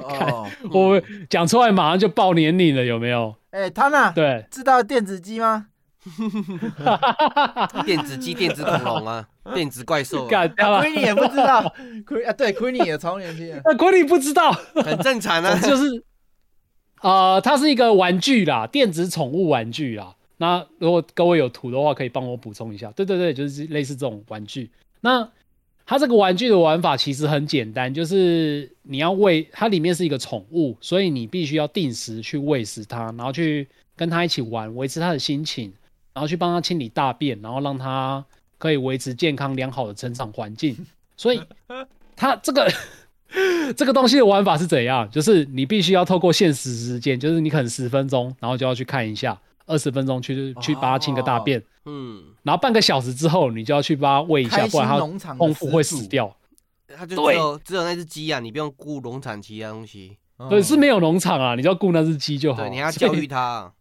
哦，*laughs* 我讲出来马上就爆年龄了，有没有？哎，他呢？对，知道电子鸡吗？*laughs* 电子鸡、电子恐龙啊，*laughs* 电子怪兽啊，干掉了。Queenie 也不知道，Que 啊，对，Queenie 也超年轻的。那国你不知道，很正常啊。*laughs* 就是呃，它是一个玩具啦，电子宠物玩具啦。那如果各位有图的话，可以帮我补充一下。对对对，就是类似这种玩具。那它这个玩具的玩法其实很简单，就是你要喂它，里面是一个宠物，所以你必须要定时去喂食它，然后去跟它一起玩，维持它的心情，然后去帮它清理大便，然后让它可以维持健康良好的成长环境。所以它这个 *laughs* 这个东西的玩法是怎样？就是你必须要透过现实时间，就是你可能十分钟，然后就要去看一下，二十分钟去去帮它清个大便，嗯，然后半个小时之后你就要去帮它喂一下，不然它农场的空腹会死掉。它就只有只有那只鸡啊，你不用顾农场其他东西。对，是没有农场啊，你就要顾那只鸡就好。对，你要教育它啊。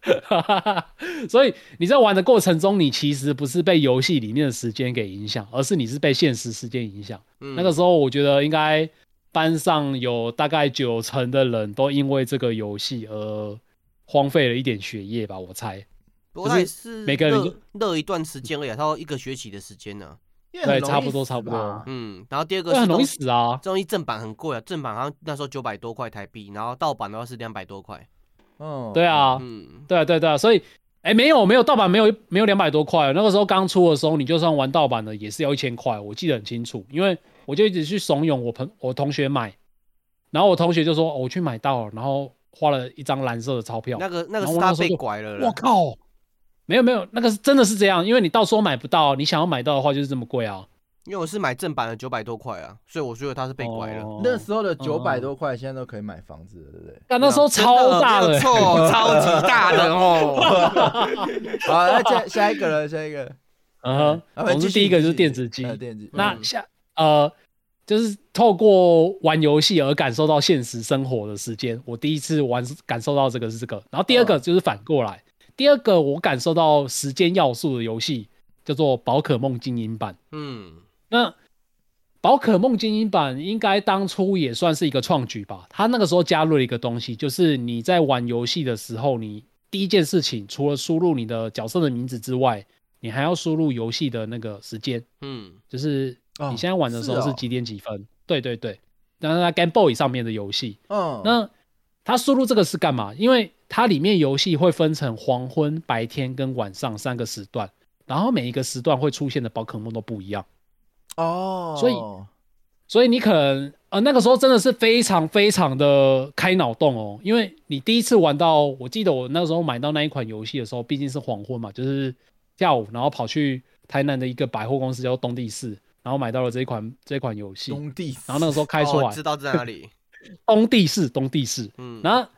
*laughs* 所以你在玩的过程中，你其实不是被游戏里面的时间给影响，而是你是被现实时间影响。嗯那个时候，我觉得应该班上有大概九成的人都因为这个游戏而荒废了一点学业吧，我猜。不过也是是每个人热热一段时间而已啊，它要一个学期的时间呢。对，差不多差不多。嗯，然后第二个对很容易死啊这东西正版很贵啊，正版好像那时候九百多块台币，然后盗版的话是两百多块。哦对啊，嗯，对啊，对啊对啊，所以，哎，没有没有盗版，没有没有两百多块，那个时候刚出的时候，你就算玩盗版的也是要一千块，我记得很清楚，因为我就一直去怂恿我朋我同学买，然后我同学就说、哦我去买到了，然后花了一张蓝色的钞票，那个那个他被我那时候就拐了我靠，没有没有，那个是真的是这样，因为你到时候买不到，你想要买到的话就是这么贵啊。因为我是买正版的九百多块啊，所以我觉得他是被拐了。哦那时候的九百多块，现在都可以买房子了，对不对？但那时候超大的，错，*laughs* 超级大的哦。*laughs* 好，那下下一个了，下一个。*laughs* 嗯哼，啊继续总之第一个就是电子机，呃电子那下呃，就是透过玩游戏而感受到现实生活的时间。我第一次玩感受到这个是这个，然后第二个就是反过来，第二个我感受到时间要素的游戏叫做宝可梦精英版。嗯，那宝可梦精英版应该当初也算是一个创举吧。它那个时候加入了一个东西，就是你在玩游戏的时候，你第一件事情，除了输入你的角色的名字之外，你还要输入游戏的那个时间，嗯，就是哦你现在玩的时候是几点几分？对对对，然后在 Game Boy 上面的游戏。嗯，那它输入这个是干嘛？因为它里面游戏会分成黄昏、白天跟晚上三个时段，然后每一个时段会出现的宝可梦都不一样，哦，所以所以你可能呃那个时候真的是非常非常的开脑洞哦，因为你第一次玩到，我记得我那时候买到那一款游戏的时候，毕竟是黄昏嘛，就是下午，然后跑去台南的一个百货公司叫东地市，然后买到了这一款这一款游戏，东地然后那个时候开出来，哦知道在哪里，东地市，东地市，嗯，然后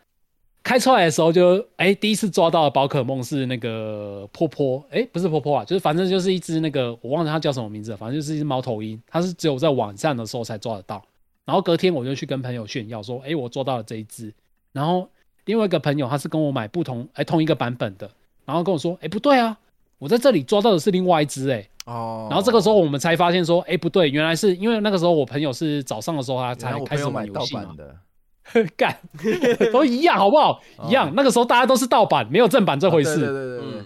开出来的时候就，哎，第一次抓到的宝可梦是那个波波，哎，不是波波啊，就是反正就是一只那个我忘了它叫什么名字了，反正就是一只猫头鹰，它是只有在晚上的时候才抓得到。然后隔天我就去跟朋友炫耀说，哎，我抓到了这一只。然后另外一个朋友他是跟我买不同，哎，同一个版本的，然后跟我说，哎，不对啊，我在这里抓到的是另外一只，哎。哦，然后这个时候我们才发现说，哎，不对，原来是因为那个时候我朋友是早上的时候他才开始玩游戏嘛 *laughs* 干，*laughs* 都一样，好不好？一样。那个时候大家都是盗版，没有正版这回事。哦对对对对对，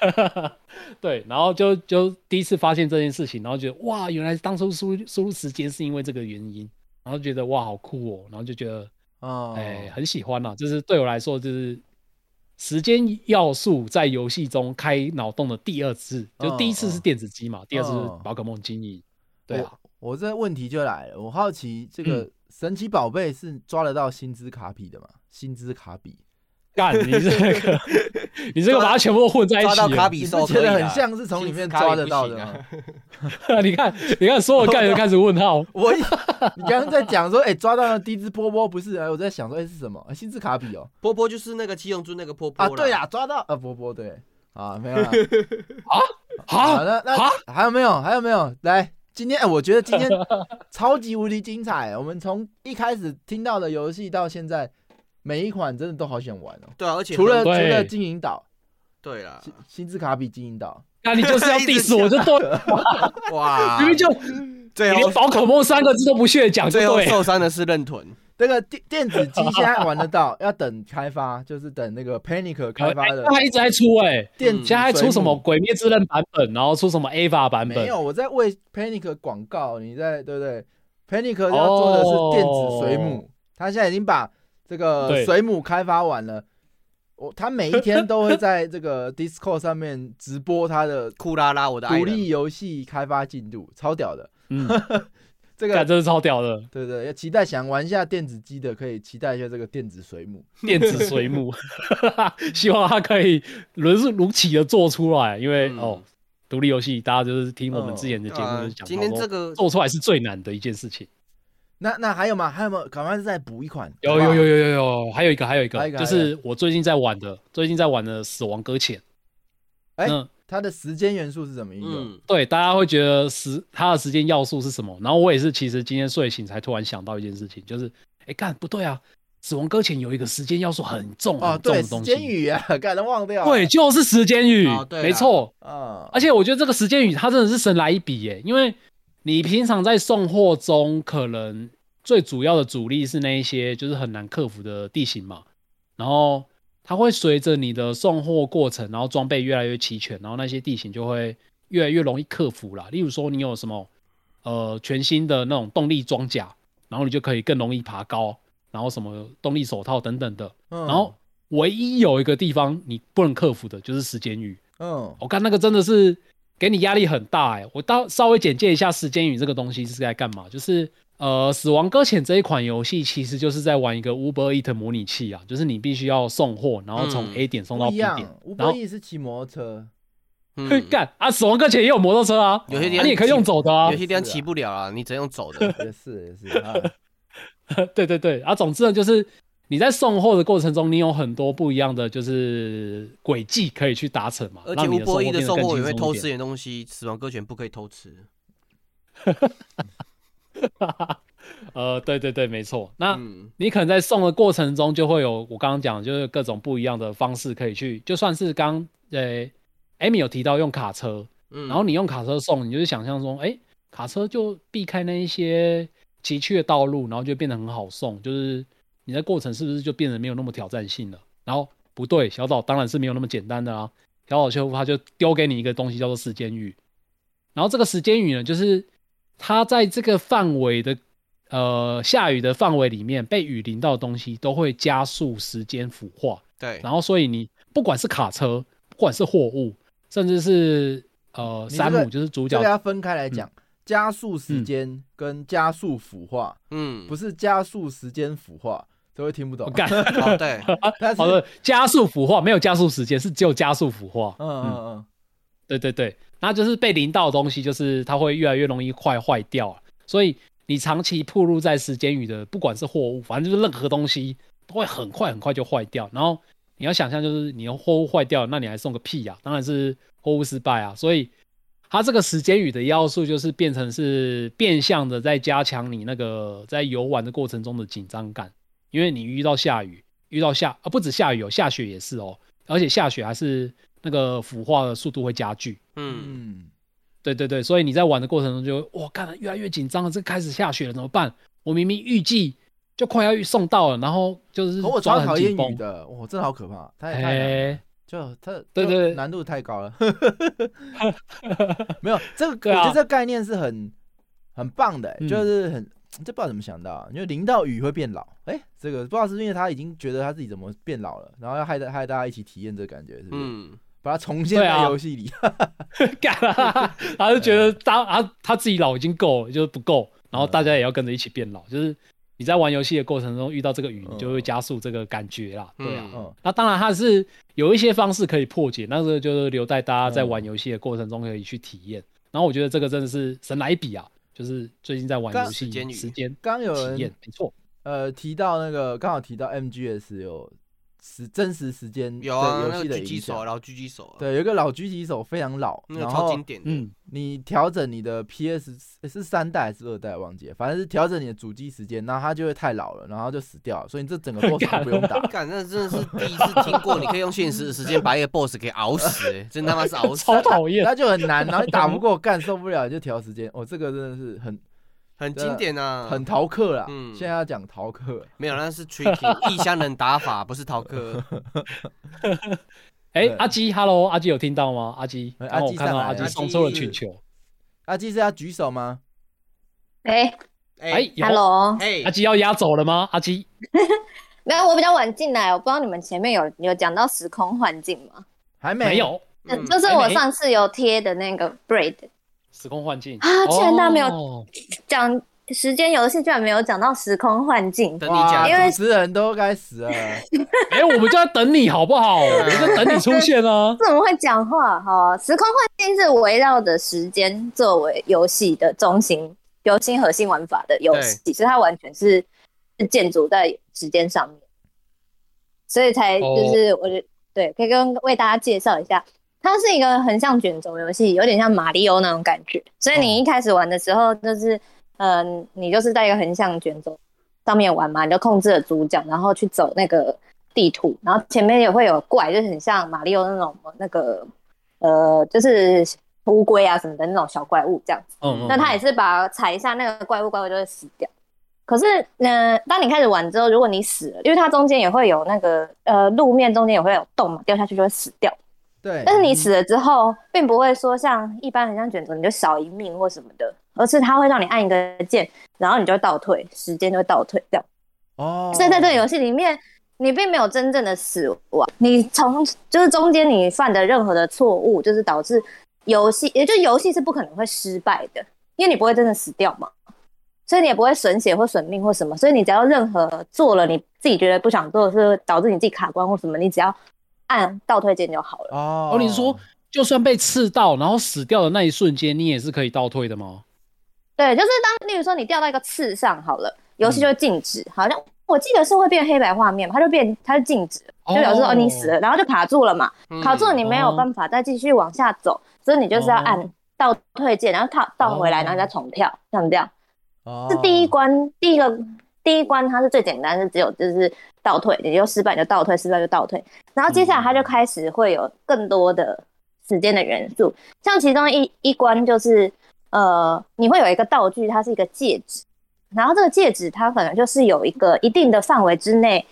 嗯，*laughs* 对然后就就第一次发现这件事情，然后觉得哇，原来当初输输入时间是因为这个原因，然后觉得哇好酷哦，然后就觉得哦，哎、很喜欢呐、就是对我来说就是时间要素在游戏中开脑洞的第二次，就第一次是电子机嘛，第二次是哦宝可梦经营。对啊，我这问题就来了，我好奇这个嗯神奇宝贝是抓得到薪资卡比的吗？薪资卡比，干你这个，*laughs* 你这个把它全部混在一起了，抓到卡比你兽可以啦不觉得很像是从里面抓得到的吗？*laughs* 你看，你看，所有干就开始问号。*laughs* 我你刚刚在讲说，哎、抓到了第一只波波不是？哎，我在想说，哎、是什么？哎薪资卡比哦。波波就是那个七龙珠那个波波啊，对呀，抓到啊，波波对啊，没有啊。好好，那那还有没有？还有没有？来，今天哎、我觉得今天超级无敌精彩。我们从一开始听到的游戏到现在，每一款真的都好想玩哦。对啊，而且除了除了金银岛，对啦，薪薪资卡比金银岛，那你就是要 diss *laughs* 我就对了，哇，明明就最后你连宝可梦三个字都不屑讲，最后。受伤的是认屯，这个电电子机现在玩得到，*laughs* 要等开发，就是等那个 Panic 开发的哎它一直在出哎、现在还出什么《鬼灭之刃》版本，然后出什么 AVA 版本？没有，我在为 Panic 广告，你在对不对？Panic 要做的是电子水母，他现在已经把这个水母开发完了。我他每一天都会在这个 Discord 上面直播他的库拉拉我的独立游戏开发进度，超屌的。*laughs* 嗯，这个干真是超屌的对对，要期待想玩一下电子机的，可以期待一下这个电子水母。*laughs* 电子水母，*laughs* 希望它可以如如期的做出来，因为、嗯哦，独立游戏大家就是听我们之前的节目啊就是讲今天这个做出来是最难的一件事情。那那还有吗？还有没有？赶快再补一款。有有有有有有，还有一个还有一个，还有一个就是我最近在玩的，最近在玩的《死亡搁浅》。哎嗯，它的时间元素是怎么应用？嗯，对，大家会觉得时它的时间要素是什么？然后我也是，其实今天睡醒才突然想到一件事情，就是，哎，干不对啊，死亡搁浅有一个时间要素很重啊，对，时很重的东西，时间语啊，刚才忘掉了。对，就是时间语，哦对没错。啊，而且我觉得这个时间语它真的是神来一笔耶，因为你平常在送货中，可能最主要的阻力是那一些就是很难克服的地形嘛，然后它会随着你的送货过程，然后装备越来越齐全，然后那些地形就会越来越容易克服啦。例如说你有什么呃全新的那种动力装甲，然后你就可以更容易爬高，然后什么动力手套等等的，嗯然后唯一有一个地方你不能克服的就是时间雨。嗯，我看那个真的是给你压力很大哎、我到稍微简介一下时间雨这个东西是在干嘛，就是呃，死亡搁浅这一款游戏其实就是在玩一个 Uber Eat 模拟器啊，就是你必须要送货，然后从嗯。A 点送到不 B 点，，吴然后伯义是骑摩托车，嗯。*laughs* 干啊，死亡搁浅也有摩托车啊，有些地方啊你也可以用走的啊。有，些地方骑不了啊，你只能用走的。*laughs* 也是也是啊，*laughs* 对对对，啊，总之呢，就是你在送货的过程中，你有很多不一样的就是轨迹可以去达成嘛，而且让你吴伯义的的送送货也会变得更轻松一点。偷吃点东西，死亡搁浅不可以偷吃。*laughs* 呃，对对对，没错。那、嗯你可能在送的过程中，就会有我刚刚讲，就是各种不一样的方式可以去，就算是刚呃，Amy 有提到用卡车，嗯，然后你用卡车送，你就是想象中，哎，卡车就避开那一些崎岖的道路，然后就变得很好送，就是你的过程是不是就变得没有那么挑战性了？然后不对，小岛当然是没有那么简单的啊。小岛秀夫他就丢给你一个东西叫做时间雨，然后这个时间雨呢，就是它在这个范围的呃下雨的范围里面被雨淋到的东西都会加速时间腐化。对，然后所以你不管是卡车，不管是货物，甚至是呃山姆，就是主角这个要分开来讲，加速时间跟加速腐化，嗯，不是加速时间腐化，都会听不懂。干。*laughs* 哦对，*laughs* 好的，加速腐化没有加速时间，是只有加速腐化。嗯嗯。嗯，对对对，那就是被淋到的东西，就是它会越来越容易快坏掉啊。所以你长期暴露在时间雨的，不管是货物，反正就是任何东西，都会很快很快就坏掉。然后你要想象，就是你的货物坏掉，那你还送个屁呀、当然是货物失败啊。所以它这个时间雨的要素，就是变成是变相的在加强你那个在游玩的过程中的紧张感，因为你遇到下雨，遇到下啊不止下雨哦，下雪也是哦，而且下雪还是那个腐化的速度会加剧。嗯，嗯，对对对，所以你在玩的过程中就哇，看了越来越紧张了，这开始下雪了怎么办？我明明预计就快要送到了，然后就是我抓得超讨厌雨。的，哇，真的好可怕，太太难就它就对对难度太高了。*laughs* 没有这个，*laughs* 我觉得这个概念是很很棒的，嗯就是很这不知道怎么想到啊，因为淋到雨会变老，哎，这个不知道是因为他已经觉得他自己怎么变老了，然后要害大害大家一起体验这个感觉，是不是？嗯，把它重现在游戏里。*laughs* 干啊！他就觉得 *laughs* 他啊他自己老已经够了，就是不够，然后大家也要跟着一起变老。就是你在玩游戏的过程中遇到这个雨，你就会加速这个感觉啦。对啊，嗯，那当然它是有一些方式可以破解，那个就是留待大家在玩游戏的过程中可以去体验。然后我觉得这个真的是神来笔啊，就是最近在玩游戏时间时间刚有人体验，没错。呃提到那个刚好提到 MGS 有时真实时间游戏的击手，。然后狙击手啊，对，有一个老狙击手非常老，那个然后超经典的，嗯，你调整你的 PS 诶是三代还是二代忘记了，反正是调整你的主机时间，然后它就会太老了，然后就死掉了，所以你这整个 *laughs* BOSS 都不用打。干，那真的是第一次听过，你可以用现实的时间把一个 BOSS 给熬死、欸，真他妈是熬死，超讨厌。那就很难，然后你打不过，干受不了就调时间。哦，这个真的是很很经典啊，很逃课啦。嗯现在要讲逃课，没有，那是 tricky *laughs* 异乡人打法，不是逃课。*laughs* 哎、对阿基，Hello，阿基有听到吗？阿基，哎刚刚我看到阿阿基送出了请求。阿基是要举手吗？哎哎、有，Hello，嘿阿基要压走了吗？阿基，*laughs* 没有，我比较晚进来，我不知道你们前面有有讲到时空幻境吗？还没有嗯就是我上次有贴的那个 braid 时空幻境啊，居然大家没有哦讲时间游戏，居然没有讲到时空幻境。等你讲因为主持人都该死了。*laughs* 哎、我们就在等你好不好？*laughs* 我们在等你出现啊。怎么会讲话？好啊，时空幻境是围绕着时间作为游戏的中心、游戏核心玩法的游戏，所以它完全是是建筑在时间上面，所以才就是我觉得、对，可以跟为大家介绍一下，它是一个横向卷轴游戏，有点像马里奥那种感觉。所以你一开始玩的时候，就是嗯、你就是在一个横向卷轴上面玩嘛，你就控制了主角，然后去走那个地图，然后前面也会有怪，就是很像马里奥那种那个呃，就是乌龟啊什么的那种小怪物这样子。嗯，那他也是把踩一下那个怪物，怪物就会死掉。可是，呃，当你开始玩之后，如果你死了，因为它中间也会有那个呃路面中间也会有洞嘛，掉下去就会死掉。对，但是你死了之后，并不会说像一般很像卷轴，你就少一命或什么的，而是它会让你按一个键，然后你就会倒退，时间就会倒退掉。哦，所以在这个游戏里面，你并没有真正的死亡，你从就是中间你犯的任何的错误，就是导致游戏，也就是游戏是不可能会失败的，因为你不会真的死掉嘛，所以你也不会损血或损命或什么，所以你只要任何做了你自己觉得不想做的事，导致你自己卡关或什么，你只要按倒退键就好了。哦。哦，你是说就算被刺到，然后死掉的那一瞬间，你也是可以倒退的吗？对，就是当例如说你掉到一个刺上好了，游戏就会静止，好像我记得是会变黑白画面嘛，它就变它就静止，就表示哦哦你死了，然后就卡住了嘛，嗯卡住了你没有办法再继续往下走，所以你就是要按倒退键，然后倒倒回来，然后再重跳，像这样。哦。是第一关，第一个第一关它是最简单，是只有就是倒退，你就失败你就倒退，失败就倒退，然后接下来它就开始会有更多的时间的元素，像其中一一关就是呃，你会有一个道具，它是一个戒指，然后这个戒指它可能就是有一个一定的范围之内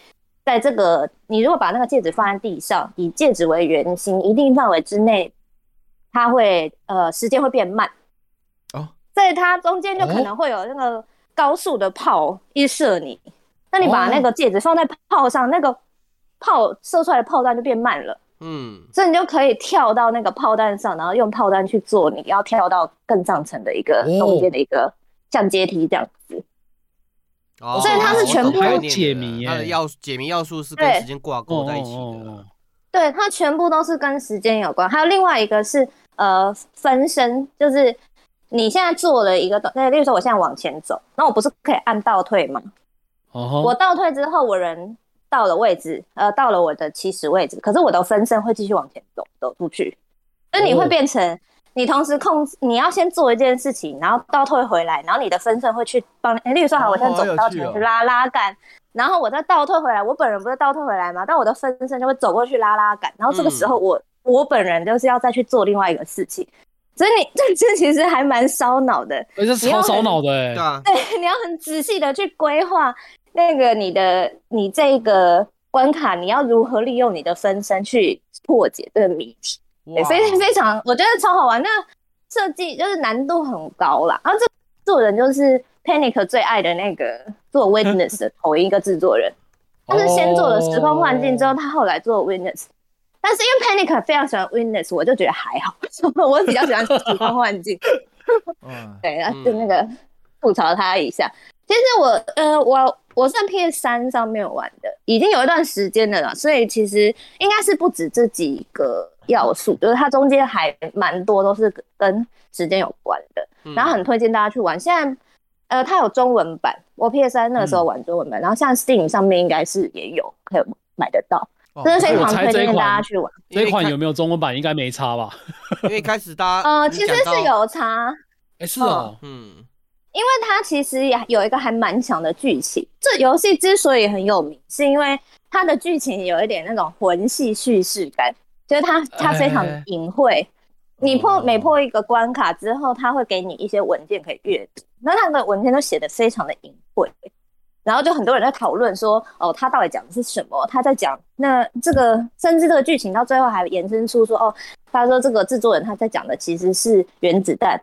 在这个你如果把那个戒指放在地上，以戒指为圆心，一定范围之内，它会呃时间会变慢。哦，在它中间就可能会有那个高速的炮一射你，那你把那个戒指放在炮上，那个炮射出来的炮弹就变慢了。嗯，所以你就可以跳到那个炮弹上，然后用炮弹去做你要跳到更上层的一个哦中间的一个像阶梯这样子。哦所以它是全部还有解谜它的要解谜要素是跟时间挂钩在一起的。哦对，它全部都是跟时间有关。还有另外一个是呃分身，就是你现在做了一个动，那例如说我现在往前走，那我不是可以按倒退吗？哦我倒退之后，我人到了位置，呃，到了我的起始位置，可是我的分身会继续往前走，走出去，所以你会哦变成你同时控制，你要先做一件事情，然后倒退回来，然后你的分身会去帮你，诶例如说好，我现在走到趣哦前去拉拉杆，然后我再倒退回来，我本人不是倒退回来吗？但我的分身就会走过去拉拉杆，然后这个时候我、我本人就是要再去做另外一个事情。所以你 *laughs* 这这其实还蛮烧脑的，哎，这超烧脑的哎。对，啊，对，你要很仔细的去规划那个你的你这个关卡，你要如何利用你的分身去破解这个谜题，对，哇非非常我觉得超好玩。那设计就是难度很高啦，然后这做人就是 Panic 最爱的那个做 Witness 的 *laughs* 同一个制作人，他是先做了时空幻境之后，他后来做 Witness。但是因为 Panic 非常喜欢 Witness，我就觉得还好，*laughs* 我比较喜欢喜欢幻境。*laughs* *laughs* 嗯，对，然后就那个吐槽他一下。其实我呃，我我是在 PS 三上面玩的，已经有一段时间了啦，所以其实应该是不止这几个要素，就是它中间还蛮多都是跟时间有关的，嗯然后很推荐大家去玩。现在呃，它有中文版，我 PS 三那个时候玩中文版，然后像 Steam 上面应该是也有可以买得到，哦真的非我常推荐大家去玩。这一款有没有中文版？应该没差吧？*laughs* 因为一开始大家呃，其实是有差，哎，是哦，嗯因为它其实也有一个还蛮强的剧情。这游戏之所以很有名，是因为它的剧情有一点那种魂系叙事感，就是它它非常哎隐晦。你破哦每破一个关卡之后，它会给你一些文件可以阅读，那它的文件都写的非常的隐晦。然后就很多人在讨论说，哦，他到底讲的是什么？他在讲那这个，甚至这个剧情到最后还延伸出说，哦，他说这个制作人他在讲的其实是原子弹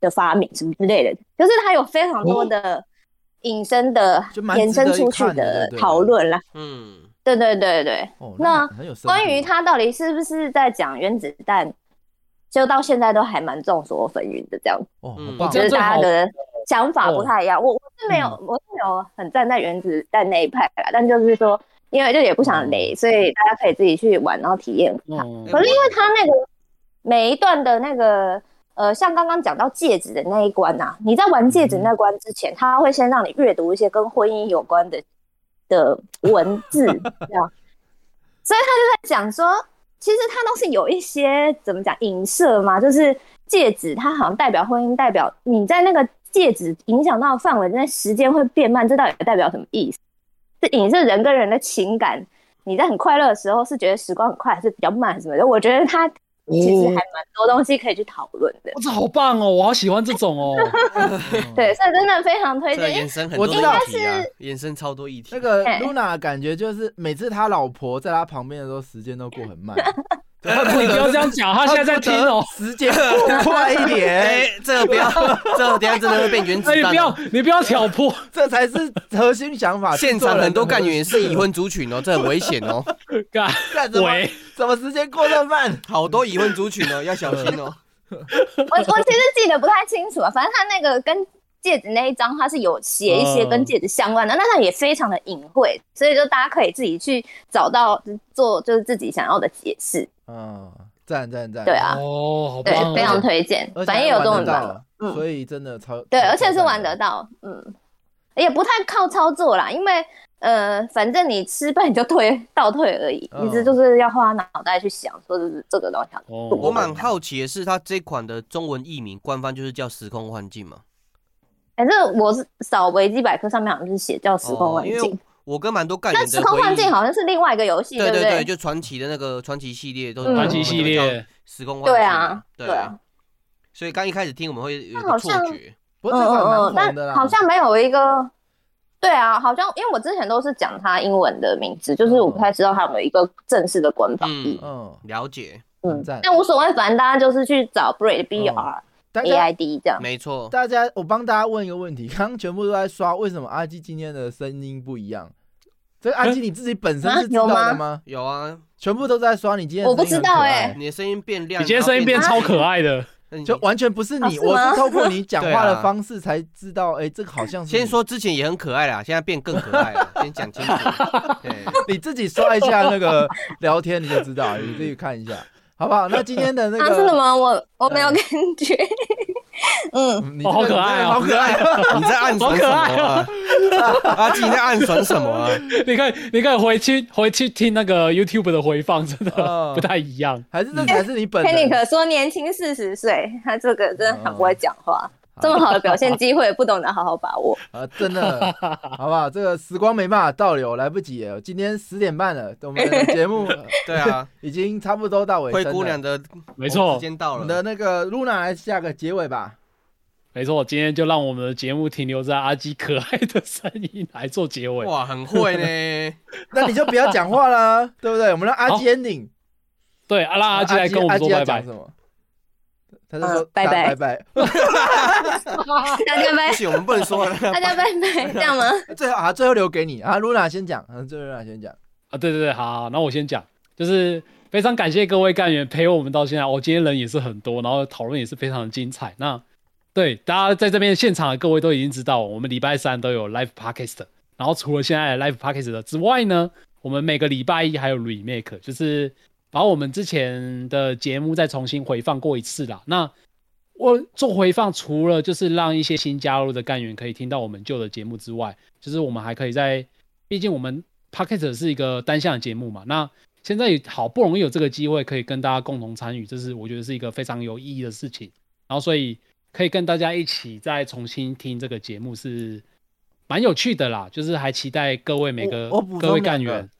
的发明什么之类的，就是他有非常多的引申的延伸出去的讨论啦。嗯，对对对对，哦，那关于他到底是不是在讲原子弹，就到现在都还蛮众说纷纭的这样。哦，好嗯。棒。就是大家的想法不太一样。我我是没有，嗯。我是没有很站在原子弹那一派啦，但就是说，因为就也不想雷，所以大家可以自己去玩，然后体验看。嗯。可是因为他那个每一段的那个呃，像刚刚讲到戒指的那一关呐、你在玩戒指那关之前，他会先让你阅读一些跟婚姻有关的的文字，这样，所以他就在讲说，其实它都是有一些怎么讲影射嘛，就是戒指它好像代表婚姻，代表你在那个戒指影响到的范围那，时间会变慢，这到底代表什么意思？是影射人跟人的情感。你在很快乐的时候是觉得时光很快，还是比较慢，什么的？我觉得它其实还蛮多东西可以去讨论的。哇，这好棒哦！我好喜欢这种哦。*laughs* 对，所以真的非常推荐。这延伸很多我知道议题啊，延伸超多议题。那个哎 Luna 感觉就是每次他老婆在他旁边的时候，时间都过很慢。*laughs* 你不要这样讲，他现在在听哦。时间过 *laughs* 快一哎点，，这个不要，*laughs* 这个等下真的会变原子哎，你弹不要哦。，你不要挑拨，*laughs* 这才是核心想法。现场很多干员员是已婚族群哦，这很危险哦，干干什么？喂，怎么时间过那么慢？好多已婚族群哦，要小心哦。我我其实记得不太清楚啊，反正他那个跟戒指那一张，它是有写一些跟戒指相关的，那它也非常的隐晦，所以就大家可以自己去找到做就是自己想要的解释。嗯，赞赞赞。对啊。哦，好对棒哦，，非常推荐，反正也有还中文版所以真的超对，而且是玩得到，嗯，也不太靠操作啦，因为呃，反正你失败你就退倒退而已，嗯。一直就是要花脑袋去想，说就是这个东西哦。我蛮好奇的是，它这款的中文译名官方就是叫《时空幻境》嘛？反正我是扫维基百科上面好像是写叫时空幻境为，我跟蛮多干但员的回时空幻境，好像是另外一个游戏，对对对，就传奇的那个传奇系列都是嗯传奇系列，时空幻境。对啊，对对啊，所以刚一开始听我们会有错觉，不过这款蛮嗯嗯嗯，红的啦。但好像没有一个对啊，好像因为我之前都是讲他英文的名字，就是我不太知道他有没有一个正式的官方译。嗯，了解，嗯赞，但无所谓，反正大家就是去找 Braid B R 大 A 家 I D 这样。没错。大家，我帮大家问一个问题，*laughs* 刚刚全部都在刷，为什么阿基今天的声音不一样？这个阿基你自己本身啊？是知道的吗？吗？有啊，全部都在刷，你今天我不声音很知道哎欸。你的声音变亮，你今天声音变超可爱的，就完全不是你，我啊是吗？是透过你讲话的方式才知道，*laughs* 哎，这个好像是先说之前也很可爱啦，现在变更可爱了，*laughs* 先讲清楚。对，你自己刷一下那个聊天，你就知道，你自己看一下，好不好？那今天的那啊，个真的吗？我我没有感觉。*laughs* 嗯，好可爱啊 *laughs* 好可爱 *laughs* 哦！你在暗好爽什可爱么啊？阿基你在暗爽什么啊？你可以你可以回去回去听那个 YouTube 的回放，真的哦不太一样。还是这才是你本人 Panic 说年轻四十岁，他这个真的很不会讲话。*laughs* 这么好的表现机会，不懂得好好把握。*laughs* 啊，真的，好不好？这个时光没办法倒流，来不及了。今天十点半了，我们的节目 *laughs* 对啊，已经差不多到尾声了。灰姑娘的没错时间到我们。的那个 Luna 来下个结尾吧。没错，今天就让我们的节目停留在阿基可爱的声音来做结尾。哇，很会呢。那你就不要讲话了，对不对？我们让阿基 ending。对，啊拉阿基来跟我们说拜拜？他就说嗯拜拜拜拜。*laughs* 大家拜不，行，我们不能说了。大家拜拜，这样吗？最后啊，最后留给你啊，Luna 先讲，啊，最后 Luna 先讲。啊，对对对，好好，那我先讲，就是非常感谢各位干员陪我们到现在，我、今天人也是很多，然后讨论也是非常的精彩。那对大家在这边现场的各位都已经知道，我们礼拜三都有 live podcast，然后除了现在的 live podcast 的之外呢，我们每个礼拜一还有 remake，就是把我们之前的节目再重新回放过一次啦。那我做回放，除了就是让一些新加入的干员可以听到我们旧的节目之外，就是我们还可以在，毕竟我们 p o c k e t 是一个单向的节目嘛，那现在好不容易有这个机会可以跟大家共同参与，这是我觉得是一个非常有意义的事情。然后所以可以跟大家一起再重新听这个节目是蛮有趣的啦，就是还期待各位每个各位干员，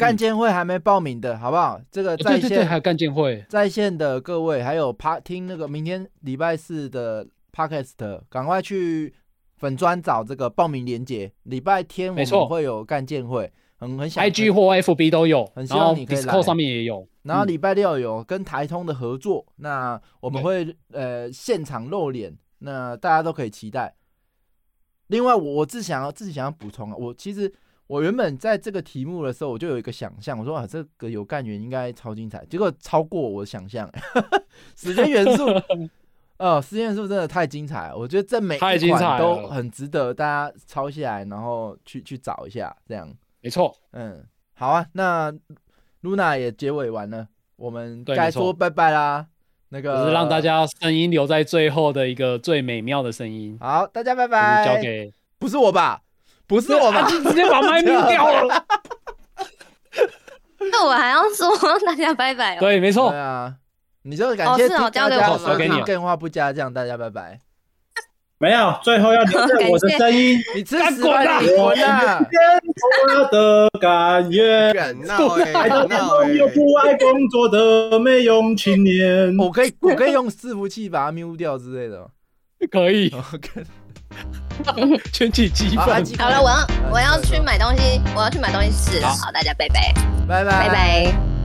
干监会还没报名的，好不好？这个在对对对，线还有干建会，在线的各位，还有趴听那个明天礼拜四的 podcast，赶快去粉砖找这个报名链接。礼拜天我们会有干建会，很很想 IG 或 FB 都有，很希然后望你可以来 Discord 上面也有。嗯然后礼拜六有跟台通的合作，那我们会呃现场露脸，那大家都可以期待。另外，我我自想要自己想要补充啊，我其实我原本在这个题目的时候，我就有一个想象，我说啊，这个有干员应该超精彩，结果超过我的想象，*laughs* 时间元素，呃，时间元素真的太精彩了，我觉得这每太一款都很值得大家抄下来，然后去去找一下，这样。没错，嗯，好啊，那 Luna 也结尾完了，我们对该说拜拜啦。那个就是让大家声音留在最后的一个最美妙的声音。好，大家拜拜。交给不是我吧？不是我吧？啊就直接把麦 *laughs* 灭掉了。*laughs* 那我还要说大家拜拜哦。对，没错对，啊，你就感谢哦是哦交给听大家我交给你啊更话不加，这样大家拜拜。没有，最后要留下我的声音。*laughs* 你吃干屎吧滚啊你滚啊！我的感愿，敢闹哎，爱的敢闹梦又哎。不爱工作的没用青年。我可以，我可以用伺服器把它 mute 掉之类的吗。可以圈起积分好了，我要我要去买东西，我要去买东西吃。好，大家拜拜，拜拜。拜拜。